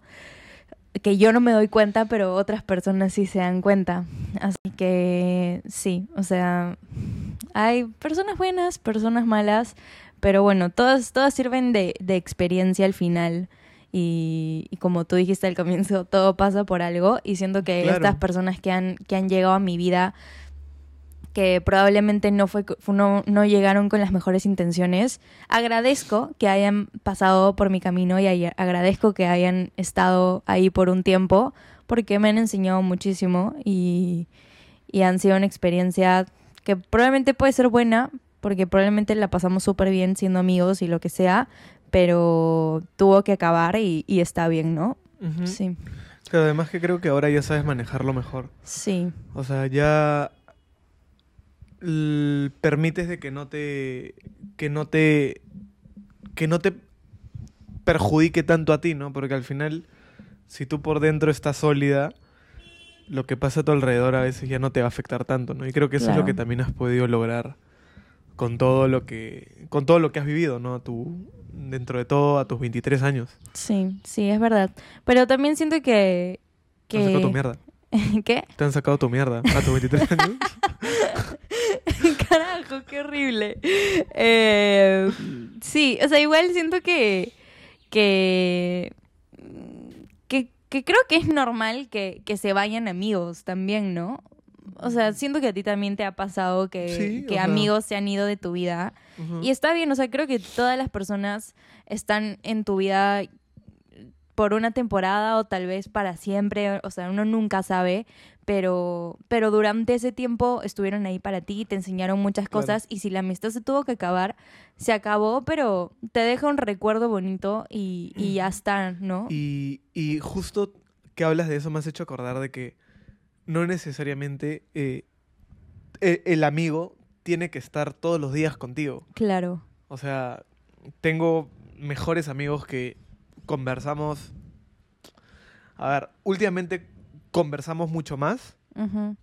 que yo no me doy cuenta, pero otras personas sí se dan cuenta. Así que sí, o sea, hay personas buenas, personas malas, pero bueno, todas, todas sirven de, de experiencia al final. Y, y como tú dijiste al comienzo, todo pasa por algo. Y siento que Claro. estas personas que han, que han llegado a mi vida, que probablemente no, fue, no, no llegaron con las mejores intenciones, agradezco que hayan pasado por mi camino y agradezco que hayan estado ahí por un tiempo, porque me han enseñado muchísimo y, y han sido una experiencia que probablemente puede ser buena, porque probablemente la pasamos súper bien siendo amigos y lo que sea, pero tuvo que acabar y, y está bien, ¿no? Sí, Pero además que creo que ahora ya sabes manejarlo mejor. sí, O sea, ya permites de que no te que no te que no te perjudique tanto a ti, ¿no? Porque al final si tú por dentro estás sólida, lo que pasa a tu alrededor a veces ya no te va a afectar tanto, ¿no? Y creo que eso es lo que también has podido lograr con todo lo que con todo lo que has vivido, ¿no? Dentro de todo a tus 23 años. sí, sí, es verdad. Pero también siento que... Te han sacado tu que... mierda. ¿Qué? Te han sacado tu mierda a tus 23 años. Carajo, qué horrible. Eh, sí, o sea, igual siento que. que. que, que creo que es normal que, que se vayan amigos también, ¿no? O sea, siento que a ti también te ha pasado que, Sí, que amigos se han ido de tu vida. Y está bien, o sea, creo que todas las personas están en tu vida por una temporada o tal vez para siempre, o sea, uno nunca sabe, pero, pero durante ese tiempo estuvieron ahí para ti, te enseñaron muchas Claro. cosas y si la amistad se tuvo que acabar, se acabó, pero te deja un recuerdo bonito y, y ya está, ¿no? Y, y justo que hablas de eso me has hecho acordar de que no necesariamente eh, e- el amigo tiene que estar todos los días contigo. Claro. O sea, tengo mejores amigos que conversamos. A ver, últimamente conversamos mucho más,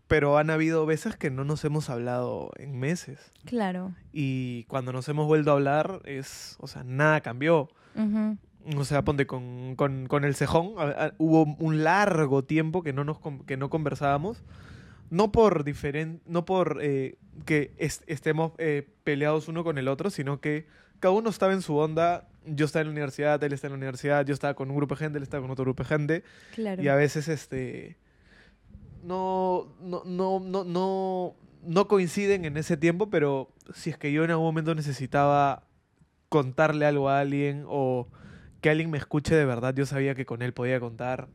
pero han habido veces que no nos hemos hablado en meses. Claro. Y cuando nos hemos vuelto a hablar, es. O sea, nada cambió. Ujú, O sea, ponte con, con- con el cejón. a- a- hubo un largo tiempo que no, nos, que no conversábamos. No por diferen, no por eh, que est- estemos eh, peleados uno con el otro, sino que cada uno estaba en su onda. Yo estaba en la universidad, él está en la universidad, yo estaba con un grupo de gente, él estaba con otro grupo de gente. Claro. Y a veces este no, no, no, no, no, no coinciden en ese tiempo, pero si es que yo en algún momento necesitaba contarle algo a alguien o que alguien me escuche de verdad, yo sabía que con él podía contar.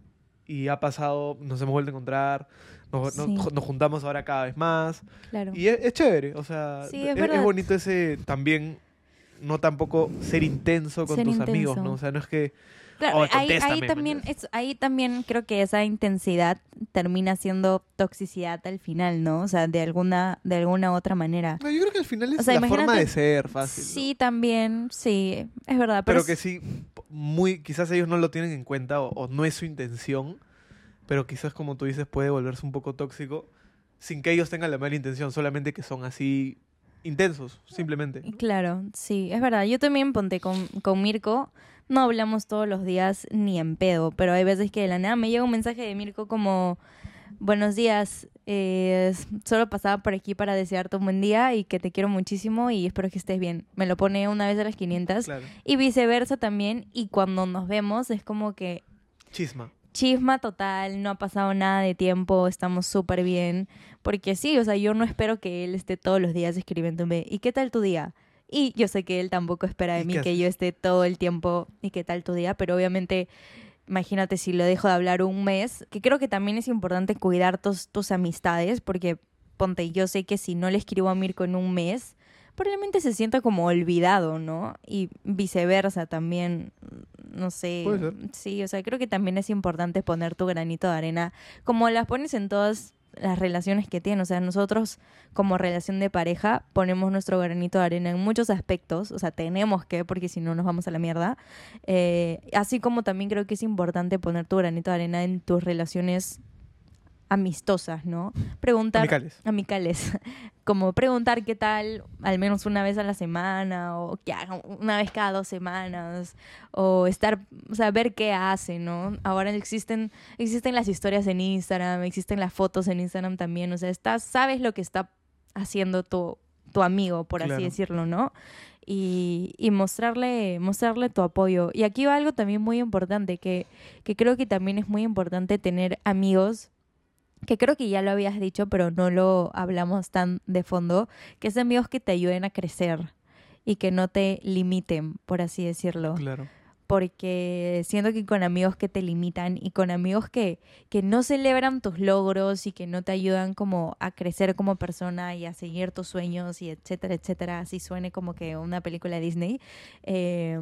Y ha pasado, nos hemos vuelto a encontrar, nos, nos- Sí. nos juntamos ahora cada vez más. Claro. Y es, es chévere, o sea, Sí, es es, bonito ese también, no tampoco ser intenso con Ser tus intenso. amigos, ¿no? O sea, no es que... Claro, "Oh, ahí, contéstame", ahí ¿me también es, ahí también creo que esa intensidad termina siendo toxicidad al final, ¿no? O sea, de alguna, de alguna otra manera. No, yo creo que al final es O sea, la forma de ser fácil. ¿no? Sí, también, sí, es verdad. Pero, pero que sí, muy, quizás ellos no lo tienen en cuenta o, o no es su intención, pero quizás como tú dices puede volverse un poco tóxico sin que ellos tengan la mala intención, solamente que son así intensos, simplemente. ¿no? Claro, sí, es verdad. Yo también ponte con, con Mirko, no hablamos todos los días ni en pedo, pero hay veces que de la nada me llega un mensaje de Mirko como, buenos días, eh, solo pasaba por aquí para desearte un buen día y que te quiero muchísimo y espero que estés bien. Me lo pone una vez a las 500 Claro. y viceversa también y cuando nos vemos es como que Chisma. Chisma total, no ha pasado nada de tiempo, estamos súper bien. Porque sí, o sea, yo no espero que él esté todos los días escribiéndome, ¿y qué tal tu día? Y yo sé que él tampoco espera de ¿Y mí que yo esté todo el tiempo, ¿y qué tal tu día? Pero obviamente, imagínate si lo dejo de hablar un mes, que creo que también es importante cuidar tus, tus amistades, porque ponte, yo sé que si no le escribo a Mirko en un mes, probablemente se sienta como olvidado, ¿no? Y viceversa también, no sé. Puede ser. Sí, o sea, creo que también es importante poner tu granito de arena, como las pones en todas las relaciones que tienes. O sea, nosotros como relación de pareja ponemos nuestro granito de arena en muchos aspectos. O sea, tenemos que, porque si no nos vamos a la mierda. Eh, así como también creo que es importante poner tu granito de arena en tus relaciones amistosas, ¿no? Preguntar Amicales. amicales, como preguntar qué tal al menos una vez a la semana o una vez cada dos semanas o estar, o sea, ver qué hace, ¿no? Ahora existen existen las historias en Instagram, existen las fotos en Instagram también, o sea, estás sabes lo que está haciendo tu tu amigo, por así decirlo, ¿no? Y, y mostrarle, mostrarle tu apoyo. Y aquí va algo también muy importante, que, que creo que también es muy importante tener amigos que creo que ya lo habías dicho, pero no lo hablamos tan de fondo, que es amigos que te ayuden a crecer y que no te limiten, por así decirlo. Claro. Porque siento que con amigos que te limitan y con amigos que, que no celebran tus logros y que no te ayudan como a crecer como persona y a seguir tus sueños y etcétera, etcétera, así suene como que una película de Disney, eh,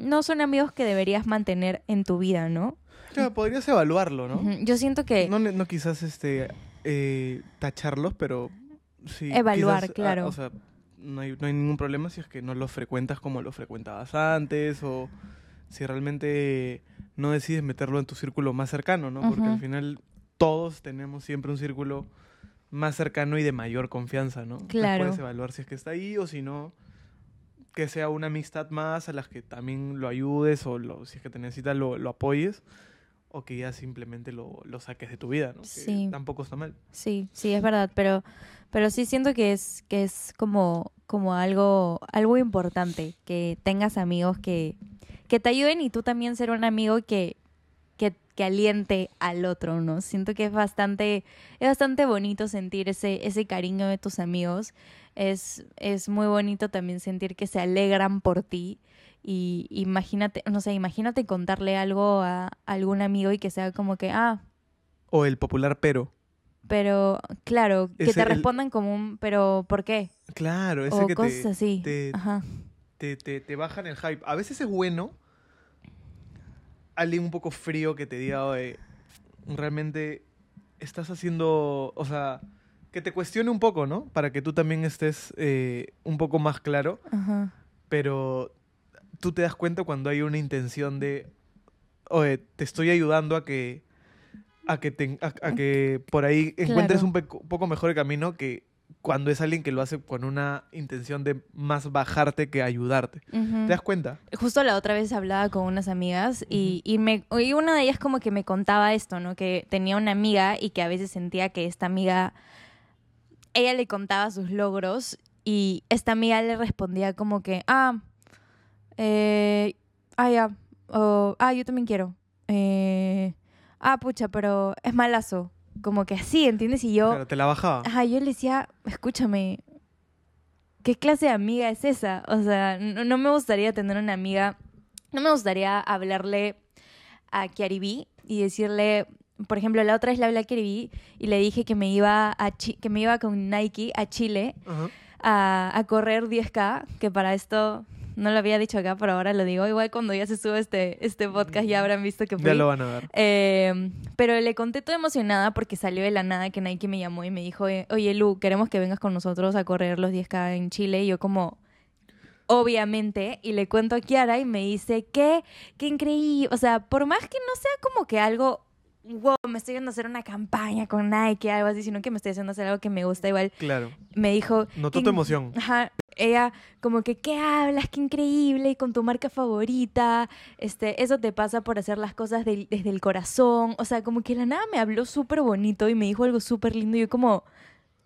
no son amigos que deberías mantener en tu vida, ¿no? Claro, podrías evaluarlo, ¿no? Yo siento que... No, quizás este eh, tacharlos, pero sí. Evaluar, quizás, ah, claro. o sea, no hay, no hay ningún problema si es que no los frecuentas como los frecuentabas antes o si realmente no decides meterlo en tu círculo más cercano, ¿no? Porque al final todos tenemos siempre un círculo más cercano y de mayor confianza, ¿no? Entonces Claro. puedes evaluar si es que está ahí o si no, que sea una amistad más a las que también lo ayudes o lo, si es que te necesitas lo, lo apoyes o que ya simplemente lo, lo saques de tu vida, ¿no? Que Sí. tampoco está mal. Sí, sí, es verdad, pero, pero sí siento que es, que es como, como algo, algo importante, que tengas amigos que, que te ayuden y tú también ser un amigo que, que, que aliente al otro, ¿no? Siento que es bastante, es bastante bonito sentir ese, ese cariño de tus amigos. Es, es muy bonito también sentir que se alegran por ti. Y imagínate, no sé, imagínate contarle algo a algún amigo y que sea como que, ah, O el popular pero. pero, claro, que te el- respondan como un, pero ¿por qué? Claro, ese O que cosas te, así. te, Ajá. te, te, te bajan el hype. A veces es bueno alguien un poco frío que te diga, oye, realmente estás haciendo, o sea, que te cuestione un poco, ¿no? Para que tú también estés eh, un poco más claro, Ajá. pero tú te das cuenta cuando hay una intención de, oye, te estoy ayudando a que, a que, te- a, a que por ahí encuentres Claro. un peco- poco mejor el camino que cuando es alguien que lo hace con una intención de más bajarte que ayudarte. ¿Te das cuenta? Justo la otra vez hablaba con unas amigas y, y, me, y una de ellas como que me contaba esto, ¿no? Que tenía una amiga y que a veces sentía que esta amiga, ella le contaba sus logros y esta amiga le respondía como que, ah, eh, ah, ya, o, ah, yo también quiero. Eh, ah, pucha, pero es malazo. Como que así, ¿entiendes? Y yo... Claro, te la bajaba. Ajá, yo le decía, escúchame, ¿qué clase de amiga es esa? O sea, no, no me gustaría tener una amiga, no me gustaría hablarle a Kiaribi y decirle, por ejemplo, la otra vez le hablé a Kiaribi y le dije que me iba a Chi- que me iba con Nike a Chile a, a correr 10K, que para esto no lo había dicho acá, pero ahora lo digo. Igual cuando ya se sube este, este podcast ya habrán visto que fui. Ya lo van a ver. Eh, pero le conté toda emocionada porque salió de la nada que Nike me llamó y me dijo, eh, oye Lu, queremos que vengas con nosotros a correr los 10K en Chile. Y yo como, obviamente, y le cuento a Kiara y me dice, ¿qué? Qué increíble. O sea, por más que no sea como que algo, wow, me estoy yendo a hacer una campaña con Nike, algo así, sino que me estoy haciendo hacer algo que me gusta igual. Claro. Me dijo... Notó "Qué tu emoción. Ajá, ella como que, ¿qué hablas? Qué increíble, y con tu marca favorita, este, eso te pasa por hacer las cosas desde el corazón, o sea, como que la nada me habló súper bonito y me dijo algo súper lindo y yo como,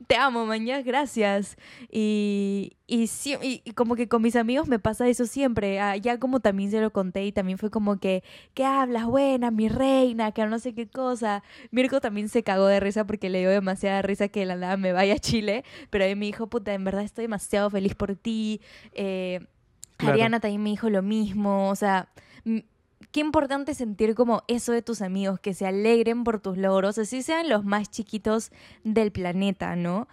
te amo, mañana, gracias. Y, y, sí- y- como que con mis amigos me pasa eso siempre, ah, ya como también se lo conté y también fue como que, ¿qué hablas? Buena, mi reina, que no sé qué cosa. Mirko también se cagó de risa porque le dio demasiada risa que de la nada me vaya a Chile, pero ahí me dijo, puta, en verdad estoy demasiado feliz por ti. Eh, Claro. Ariana también me dijo lo mismo, o sea, qué importante sentir como eso de tus amigos, que se alegren por tus logros, así sean los más chiquitos del planeta, ¿no?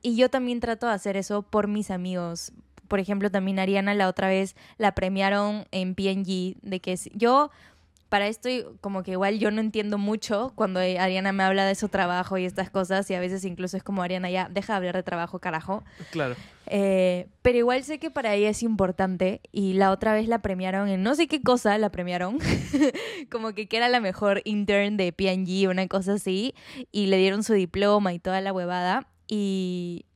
Y yo también trato de hacer eso por mis amigos. Por ejemplo, también Ariana la otra vez la premiaron en PNG, de que yo para esto como que igual yo no entiendo mucho cuando Ariana me habla de su trabajo y estas cosas y a veces incluso es como Ariana ya deja de hablar de trabajo carajo Claro. Eh, pero igual sé que para ella es importante y la otra vez la premiaron en no sé qué cosa la premiaron como que, que era la mejor intern de P&G una cosa así y le dieron su diploma y toda la huevada y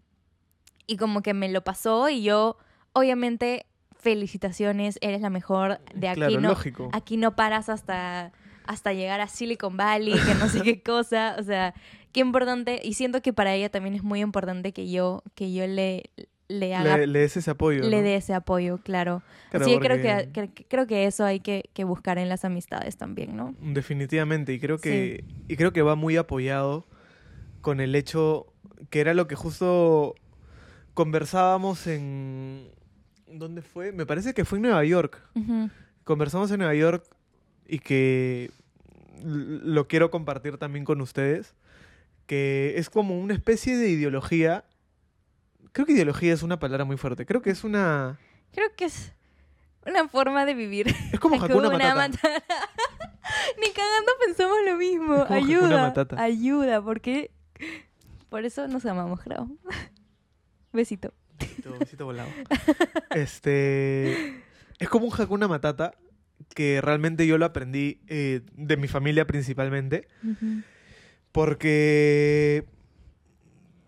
y como que me lo pasó y yo obviamente felicitaciones eres la mejor de aquí Claro, no lógico. aquí no paras hasta, hasta llegar a Silicon Valley, que no sé qué cosa, o sea, qué importante, y siento que para ella también es muy importante que yo, que yo le, le haga, Le, le, le des ese apoyo. ¿no? dé ese apoyo, claro. Claro, Así que creo, que, que- creo que eso hay que, que buscar en las amistades también, ¿no? Definitivamente, y creo que y creo que va muy apoyado con el hecho que era lo que justo conversábamos en ¿dónde fue? Me parece que fue en Nueva York. Conversamos en Nueva York y que lo quiero compartir también con ustedes, que es como una especie de ideología. Creo que ideología es una palabra muy fuerte. Creo que es una Creo que es una forma de vivir. es como Hakuna Hakuna Matata. Matata. Ni cagando pensamos lo mismo. Es como Hakuna Ayuda. Matata. Ayuda, porque por eso nos amamos, creo. Besito. Besito, besito volado. Este. Es como un Hakuna Matata que realmente yo lo aprendí eh, de mi familia principalmente. Porque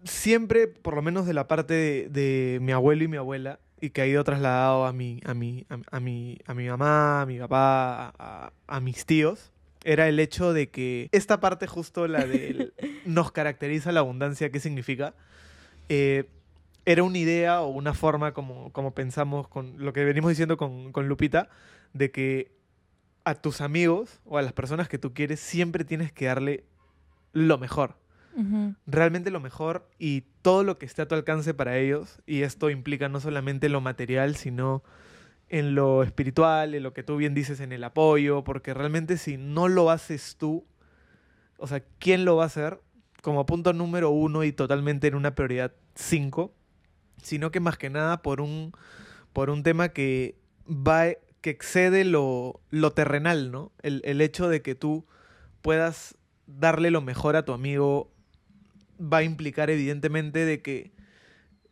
siempre, por lo menos de la parte de, de mi abuelo y mi abuela, y que ha ido trasladado a mi, a mi, a, a mi, a mi mamá, a mi papá, a mis tíos, era el hecho de que esta parte justo, la de nos caracteriza la abundancia, ¿qué significa? Eh, era una idea o una forma, como, como pensamos con lo que venimos diciendo con, con Lupita, de que a tus amigos o a las personas que tú quieres siempre tienes que darle lo mejor, realmente lo mejor y todo lo que esté a tu alcance para ellos. Y esto implica no solamente lo material, sino en lo espiritual, en lo que tú bien dices, en el apoyo, porque realmente si no lo haces tú, o sea, ¿quién lo va a hacer? Como punto número uno y totalmente en una prioridad cinco, sino que más que nada por un, por un tema que va, que excede lo, lo terrenal, ¿no? El, el hecho de que tú puedas darle lo mejor a tu amigo va a implicar evidentemente de que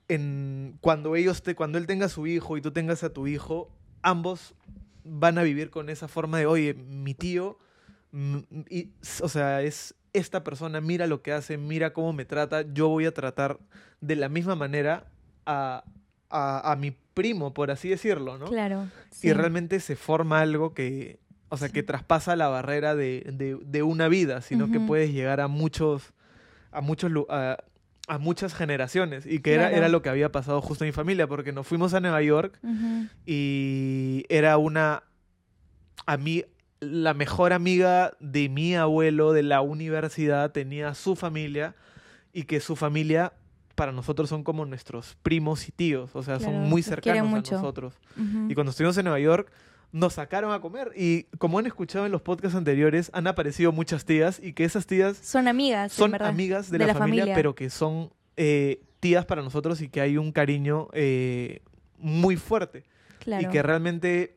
en, cuando ellos te, cuando él tenga su hijo y tú tengas a tu hijo, ambos van a vivir con esa forma de, oye, mi tío, mm, o sea, es esta persona, mira lo que hace, mira cómo me trata, yo voy a tratar de la misma manera a, a, a mi primo, por así decirlo, ¿no? Claro. Y realmente se forma algo que, o sea, que traspasa la barrera de, de- de una vida, sino que puedes llegar a muchos, a muchos, a, a muchas generaciones. Y que era, Claro. era lo que había pasado justo en mi familia, porque nos fuimos a Nueva York y era una, a mí, la mejor amiga de mi abuelo de la universidad tenía su familia y que su familia para nosotros son como nuestros primos y tíos, o sea, Claro, son muy cercanos a nosotros. Y cuando estuvimos en Nueva York, nos sacaron a comer. Y como han escuchado en los podcasts anteriores, han aparecido muchas tías y que esas tías Son amigas, son verdad. amigas de, de la, la familia, familia. pero que son eh, tías para nosotros y que hay un cariño eh, muy fuerte. Claro. Y que realmente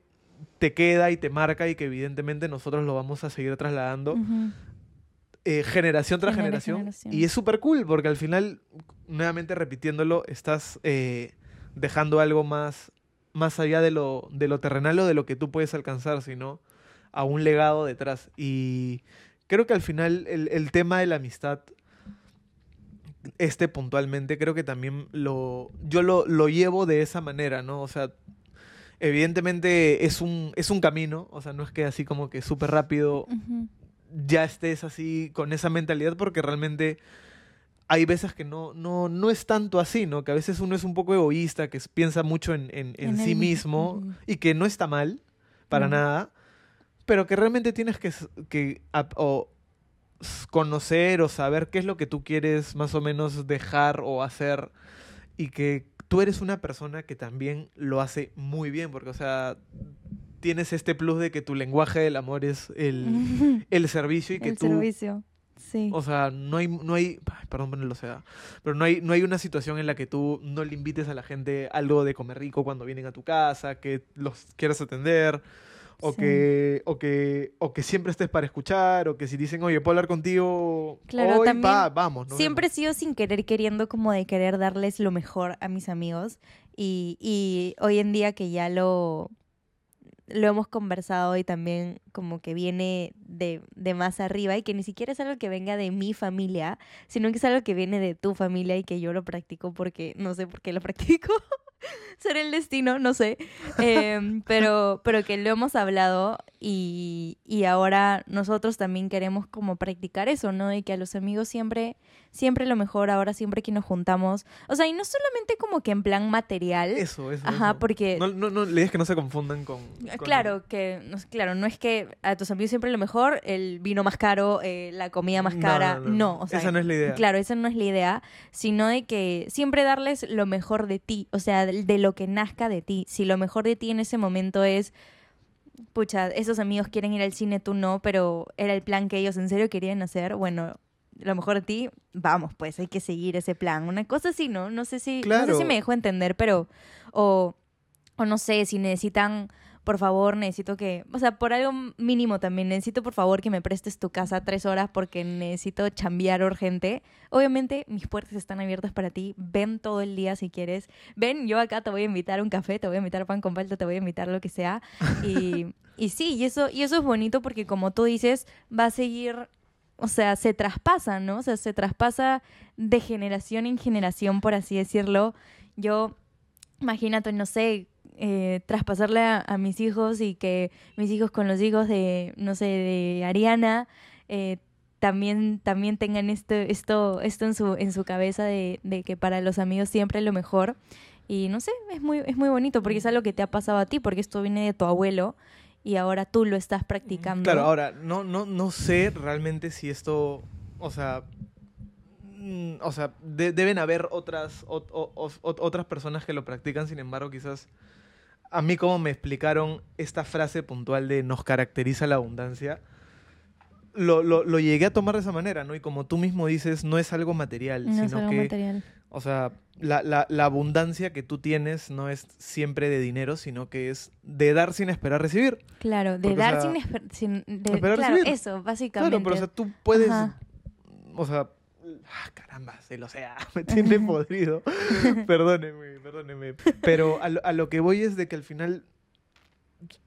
te queda y te marca y que evidentemente nosotros lo vamos a seguir trasladando. Eh, generación tras Genera- generación. generación. Y es súper cool porque al final, nuevamente repitiéndolo, estás eh, dejando algo más, más allá de lo, de lo terrenal o de lo que tú puedes alcanzar, sino a un legado detrás. Y creo que al final el, el tema de la amistad, este puntualmente, creo que también lo, yo lo, lo llevo de esa manera, ¿no? O sea, evidentemente es un, es un camino, o sea, no es que así como que súper rápido. Ya estés así con esa mentalidad porque realmente hay veces que no, no, no es tanto así, ¿no? Que a veces uno es un poco egoísta, que piensa mucho en, en- en En sí mismo y que no está mal para Mm. nada, pero que realmente tienes que, que o conocer o saber qué es lo que tú quieres más o menos dejar o hacer y que tú eres una persona que también lo hace muy bien, porque, o sea, tienes este plus de que tu lenguaje del amor es el, el servicio y que El tú servicio. Sí. o sea no hay no hay ay, perdón ponerlo sea pero no hay no hay una situación en la que tú no le invites a la gente algo de comer rico cuando vienen a tu casa que los quieras atender o Sí. que o que o que siempre estés para escuchar o que si dicen oye puedo hablar contigo Claro, hoy también va vamos nos Siempre he vemos". sido sin querer queriendo como de querer darles lo mejor a mis amigos y, y hoy en día que ya lo, lo hemos conversado y también como que viene de, de más arriba y que ni siquiera es algo que venga de mi familia, sino que es algo que viene de tu familia y que yo lo practico porque no sé por qué lo practico. Será el destino, no sé. Em, pero, pero que lo hemos hablado y, y ahora nosotros también queremos como practicar eso, ¿no? Y que a los amigos siempre, siempre lo mejor, ahora siempre que nos juntamos. O sea, y no solamente como que en plan material. eso eso Ajá, eso. porque no, no, no le digas que no se confundan con, con- Claro, que no, claro, no es que a tus amigos siempre lo mejor, el vino más caro, eh, la comida más cara, no, no, no. o sea, Esa no es la idea. Claro, esa no es la idea, sino de que siempre darles lo mejor de ti, o sea, de, lo que nazca de ti. Si lo mejor de ti en ese momento es, pucha, esos amigos quieren ir al cine, tú no, pero era el plan que ellos en serio querían hacer, bueno, lo mejor de ti, vamos, pues hay que seguir ese plan. Una cosa así, ¿no? No sé si, no sé si me dejo entender, pero, o, o no sé, si necesitan, por favor, necesito que, o sea, por algo mínimo también, necesito por favor que me prestes tu casa tres horas porque necesito chambear urgente. Obviamente mis puertas están abiertas para ti, ven todo el día si quieres. Ven, yo acá te voy a invitar a un café, te voy a invitar a pan con palta, te voy a invitar lo que sea. Y, y sí, y eso, y eso es bonito porque como tú dices, va a seguir o sea, se traspasa, ¿no? O sea, se traspasa de generación en generación, por así decirlo. Yo, imagínate, no sé, eh, traspasarle a, a mis hijos y que mis hijos con los hijos de, no sé, de Ariana, eh, también, también tengan esto, esto, esto en su, en su cabeza de, de que para los amigos siempre es lo mejor. Y no sé, es muy, es muy bonito porque es algo que te ha pasado a ti, porque esto viene de tu abuelo y ahora tú lo estás practicando. Claro, ahora, no, no, no sé realmente si esto, o sea, mm, o sea, de- deben haber otras, o- o- otras personas que lo practican, sin embargo, quizás a mí como me explicaron esta frase puntual de nos caracteriza la abundancia, lo, lo, lo llegué a tomar de esa manera, ¿no? Y como tú mismo dices, no es algo material, no es sino algo que, material. O sea, la, la- la abundancia que tú tienes no es siempre de dinero, sino que es de dar sin esperar recibir. Claro, de Porque, o dar sea, sin, esper- sin de- esperar claro, recibir. eso, básicamente. Claro, pero o sea, tú puedes, Ajá. o sea, ah, caramba, se lo sea, me tiene podrido. perdóneme, perdóneme. Pero a lo, a lo que voy es de que al final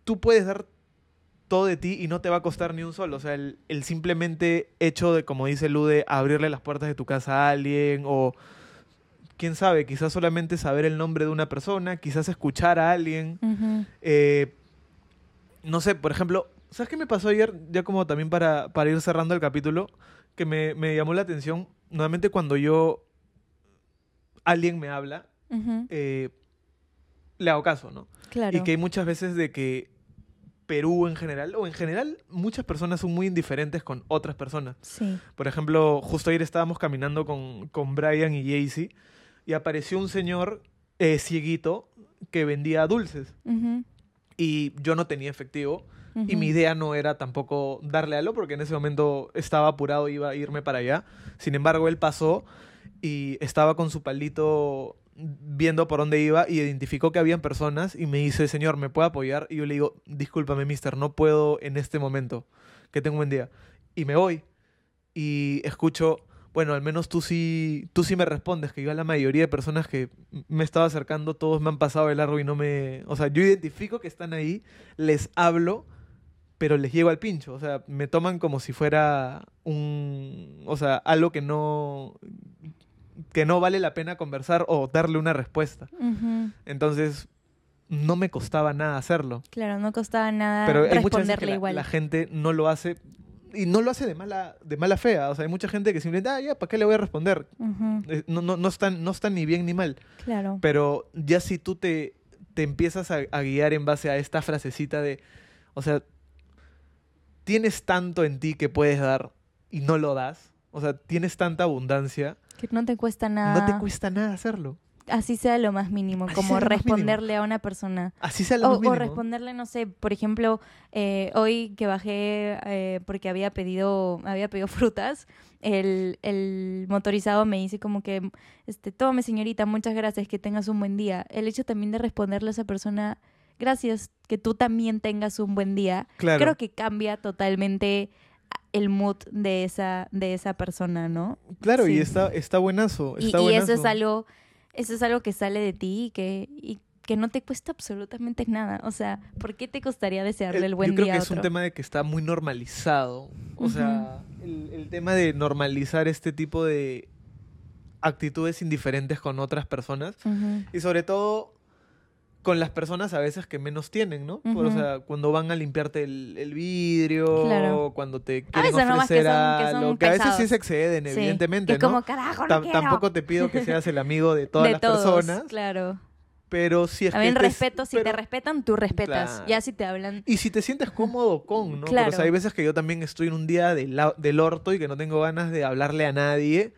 tú puedes dar todo de ti y no te va a costar ni un solo. O sea, el, el simplemente hecho de, como dice Lude, abrirle las puertas de tu casa a alguien o quién sabe, quizás solamente saber el nombre de una persona, quizás escuchar a alguien. Eh, no sé, por ejemplo, ¿sabes qué me pasó ayer? Ya como también para, para ir cerrando el capítulo, que me, me llamó la atención, nuevamente cuando yo, alguien me habla, eh, le hago caso, ¿no? Claro. Y que hay muchas veces de que Perú en general, o en general muchas personas son muy indiferentes con otras personas. Sí. Por ejemplo, justo ayer estábamos caminando con, con Brian y Jaycee y apareció un señor eh, cieguito que vendía dulces y yo no tenía efectivo y Ujú. mi idea no era tampoco darle algo porque en ese momento estaba apurado iba a irme para allá. Sin embargo, él pasó y estaba con su palito viendo por dónde iba y identificó que habían personas y me dice, señor, ¿me puede apoyar? Y yo le digo, discúlpame, mister, no puedo en este momento, que tengo un buen día. Y me voy y escucho, bueno, al menos tú sí, tú sí me respondes, que yo a la mayoría de personas que me estaba acercando, todos me han pasado el largo y no me... O sea, yo identifico que están ahí, les hablo, pero les llego al pincho. O sea, me toman como si fuera un... O sea, algo que no... que no vale la pena conversar o darle una respuesta. Entonces, no me costaba nada hacerlo. Claro, no costaba nada Pero hay muchas veces responderle que la, igual. la gente no lo hace y no lo hace de mala, de mala fea. O sea, hay mucha gente que simplemente, ah, ya, ¿para qué le voy a responder? Eh, No, no, no, están, no están ni bien ni mal. Claro. Pero ya si tú te, te empiezas a, a guiar en base a esta frasecita de, o sea, tienes tanto en ti que puedes dar y no lo das. O sea, tienes tanta abundancia, Que no te cuesta nada. no te cuesta nada hacerlo. Así sea lo más mínimo, Así como mínimo. responderle a una persona. Así sea lo O, más o mínimo. responderle, no sé, por ejemplo, eh, hoy que bajé eh, porque había pedido, había pedido frutas, el, el motorizado me dice como que, este, tome señorita, muchas gracias, que tengas un buen día. El hecho también de responderle a esa persona, gracias, que tú también tengas un buen día, Claro. creo que cambia totalmente el mood de esa, de esa persona, ¿no? Claro, y está, está buenazo. Y, eso es algo, eso es algo que sale de ti y que, y que no te cuesta absolutamente nada. O sea, ¿por qué te costaría desearle el, El- buen yo creo día que a es un tema de que está muy normalizado. O sea, el, el tema de normalizar este tipo de actitudes indiferentes con otras personas. Y sobre todo con las personas a veces que menos tienen, ¿no? O sea, cuando van a limpiarte el, el vidrio, Claro. cuando te quieren veces nomás que ofrecer son- que son algo, que a veces sí se exceden, Sí, evidentemente, que ¿no? como, carajo, no Tam- quiero". tampoco te pido que seas el amigo de todas de las todos, personas, claro. pero si es También que te- respeto, si pero- te respetan, tú respetas. Claro. Ya si te hablan... Y si te sientes cómodo con, ¿no? Claro. Pero o sea, hay veces que yo también estoy en un día del, la- del orto y que no tengo ganas de hablarle a nadie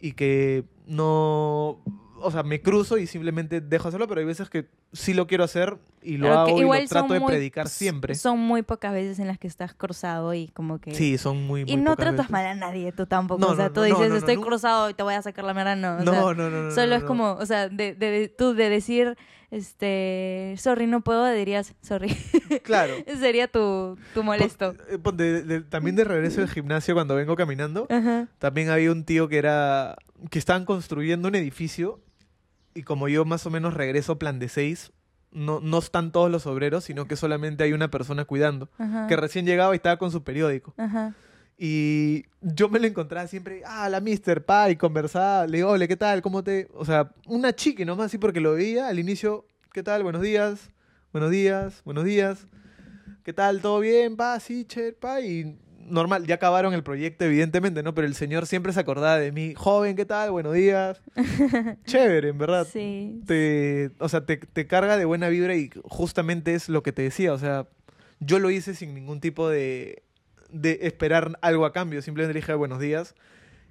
y que no... O sea, me cruzo y simplemente dejo hacerlo, pero hay veces que sí lo quiero hacer y lo hago y lo trato de muy- predicar siempre. Son muy pocas veces en las que estás cruzado y como que... Sí, son muy, muy y no pocas tratas veces. mal a nadie, tú tampoco. No, o sea, no, tú dices, estoy cruzado y te voy a sacar la mierda. No, o No, sea, no, no, Solo es como, o sea, de, de- de- tú de decir, este, sorry, no puedo, dirías, sorry. Claro. Sería tu, tu molesto. Eh, de- también de regreso del gimnasio cuando vengo caminando, Ajá. también había un tío que era... que estaban construyendo un edificio y como yo más o menos regreso plan de seis, no, no están todos los obreros, sino que solamente hay una persona cuidando, Ajá. que recién llegaba y estaba con su periódico. Ajá. Y yo me lo encontraba siempre, ah, la mister, pa, y conversaba, le digo, ole, ¿qué tal? ¿Cómo te...? O sea, una chique nomás, así porque lo veía al inicio, ¿qué tal? Buenos días, buenos días, buenos días. ¿Qué tal? ¿Todo bien? Pa, sí, che, pa, y normal, ya acabaron el proyecto, evidentemente, ¿no? Pero el señor siempre se acordaba de mí, joven, ¿qué tal? Buenos días. Chévere, en verdad. Sí. Te, o sea, te, te carga de buena vibra y justamente es lo que te decía, o sea, yo lo hice sin ningún tipo de, de esperar algo a cambio, simplemente le dije buenos días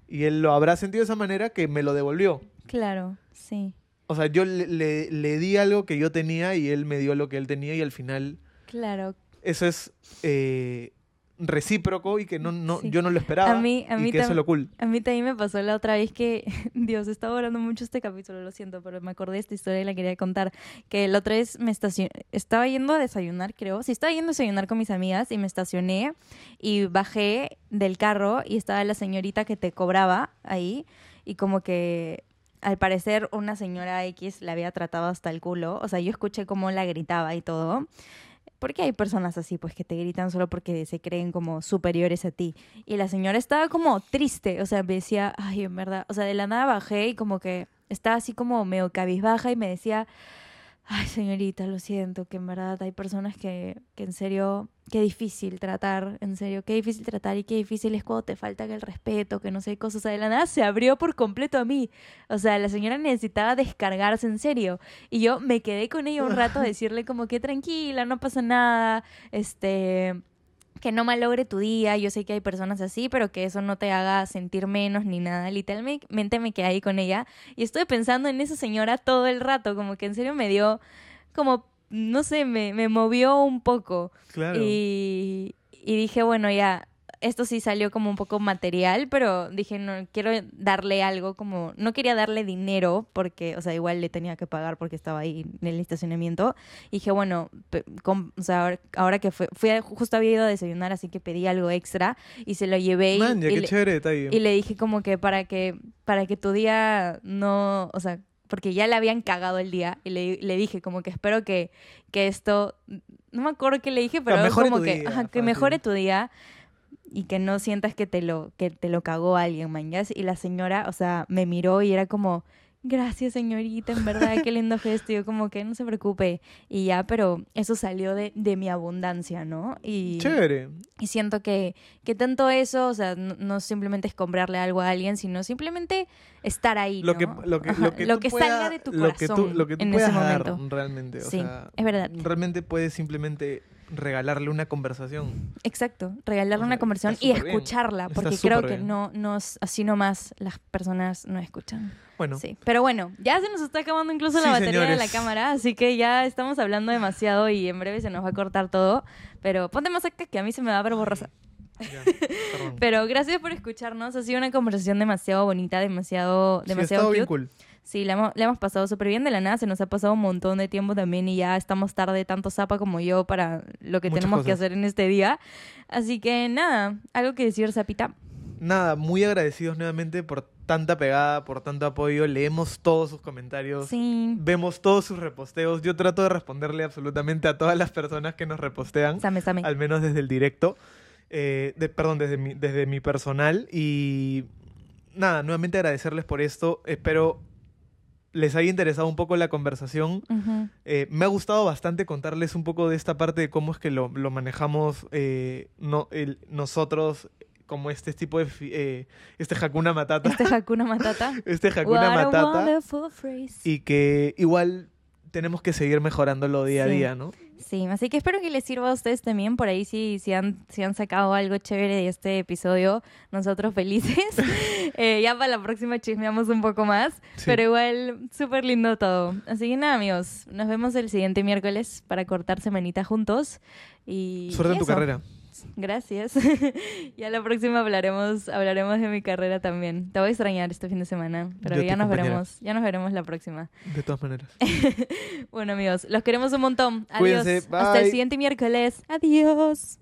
y él lo habrá sentido de esa manera que me lo devolvió. Claro, sí. O sea, yo le, le- le di algo que yo tenía y él me dio lo que él tenía y al final Claro. eso es eh, recíproco y que no, no, Sí. yo no lo esperaba. A mí- a y mí que eso es lo cool. A mí también me pasó la otra vez que, Dios, estaba orando mucho este capítulo, lo siento, pero me acordé de esta historia y la quería contar. Que la otra vez me estacioné, estaba yendo a desayunar, creo. Sí, estaba yendo a desayunar con mis amigas y me estacioné y bajé del carro y estaba la señorita que te cobraba ahí y como que al parecer una señora X la había tratado hasta el culo. O sea, yo escuché cómo la gritaba y todo. Porque hay personas así, pues, que te gritan solo porque se creen como superiores a ti. Y la señora estaba como triste, o sea, me decía, ay, en verdad, o sea, de la nada bajé y como que estaba así como medio cabizbaja y me decía, ay, señorita, lo siento, que en verdad hay personas que, que en serio, qué difícil tratar, en serio, qué difícil tratar y qué difícil es cuando te falta el respeto, que no sé cosas. O sea, de la nada se abrió por completo a mí. O sea, la señora necesitaba descargarse en serio. Y yo me quedé con ella un rato a decirle como que tranquila, no pasa nada, este que no malogre tu día, yo sé que hay personas así, pero que eso no te haga sentir menos ni nada. Literalmente me quedé ahí con ella y estuve pensando en esa señora todo el rato, como que en serio me dio, como, no sé, me, me movió un poco. Claro. Y, y dije, bueno, ya, esto sí salió como un poco material, pero dije, no, quiero darle algo como, no quería darle dinero porque, o sea, igual le tenía que pagar porque estaba ahí en el estacionamiento. Y dije, bueno, com- o sea, ahora, ahora que fue, fui a- justo había ido a desayunar, así que pedí algo extra y se lo llevé. y- Man, ya, y qué le- chévere detalle. y le dije como que para que para que tu día no, o sea, porque ya le habían cagado el día y le, le dije como que espero que, que esto, no me acuerdo qué le dije, pero mejore como que, día, ajá, que mejore tu día y que no sientas que te lo que te lo cagó alguien, man. ¿ya? Y la señora, o sea, me miró y era como Gracias, señorita, en verdad, qué lindo gesto. Y yo como que no se preocupe. Y ya, pero eso salió de, de mi abundancia, ¿no? Y, Chévere. y siento que, que tanto eso, o sea, no, no simplemente es comprarle algo a alguien, sino simplemente estar ahí, Lo ¿no? que, lo que, lo que, tú salga pueda- de tu lo que corazón tú, lo que tú en puedas ese dar momento. realmente. O Sí, sea, es verdad. Realmente puedes simplemente regalarle una conversación. Exacto, regalarle O una sea, está y bien. escucharla, porque creo que no, no es así nomás las personas no escuchan. Bueno, Sí, pero bueno, ya se nos está acabando incluso Sí, la batería de la cámara, así que ya estamos hablando demasiado y en breve se nos va a cortar todo, pero ponte más acá que a mí se me va a ver borrosa. ya. Pero gracias por escucharnos, ha sido una conversación demasiado bonita, demasiado, Sí, ha demasiado bien cool. Sí, la hemos, la hemos pasado súper bien de la nada, se nos ha pasado un montón de tiempo también y ya estamos tarde, tanto Zapa como yo, para lo que Muchas tenemos que hacer en este día. Así que nada, algo que decir, Zapita. Nada, muy agradecidos nuevamente por tanta pegada, por tanto apoyo. Leemos todos sus comentarios. Sí, Vemos todos sus reposteos. Yo trato de responderle absolutamente a todas las personas que nos repostean, same, same. al menos desde el directo. Eh, de- perdón, desde mi, desde mi personal. Y nada, nuevamente agradecerles por esto. Espero les haya interesado un poco la conversación. Eh, me ha gustado bastante contarles un poco de esta parte de cómo es que lo, lo manejamos eh, no, el- nosotros como este tipo de... eh, este Hakuna Matata. Este Hakuna Matata. Este Hakuna What Matata. Y que igual tenemos que seguir mejorándolo día a día, ¿no? Sí, así que espero que les sirva a ustedes también. Por ahí si, si, han, si han sacado algo chévere de este episodio, nosotros felices. Eh, ya para la próxima chismeamos un poco más. Sí. Pero igual, súper lindo todo. Así que nada, amigos. Nos vemos el siguiente miércoles para cortar semanita juntos. Y Suerte en tu eso gracias. y a la próxima hablaremos, hablaremos de mi carrera también. Te voy a extrañar este fin de semana, pero ya nos veremos, ya nos veremos la próxima. De todas maneras. bueno, amigos, los queremos un montón. Adiós. Bye. Hasta el siguiente miércoles. Adiós.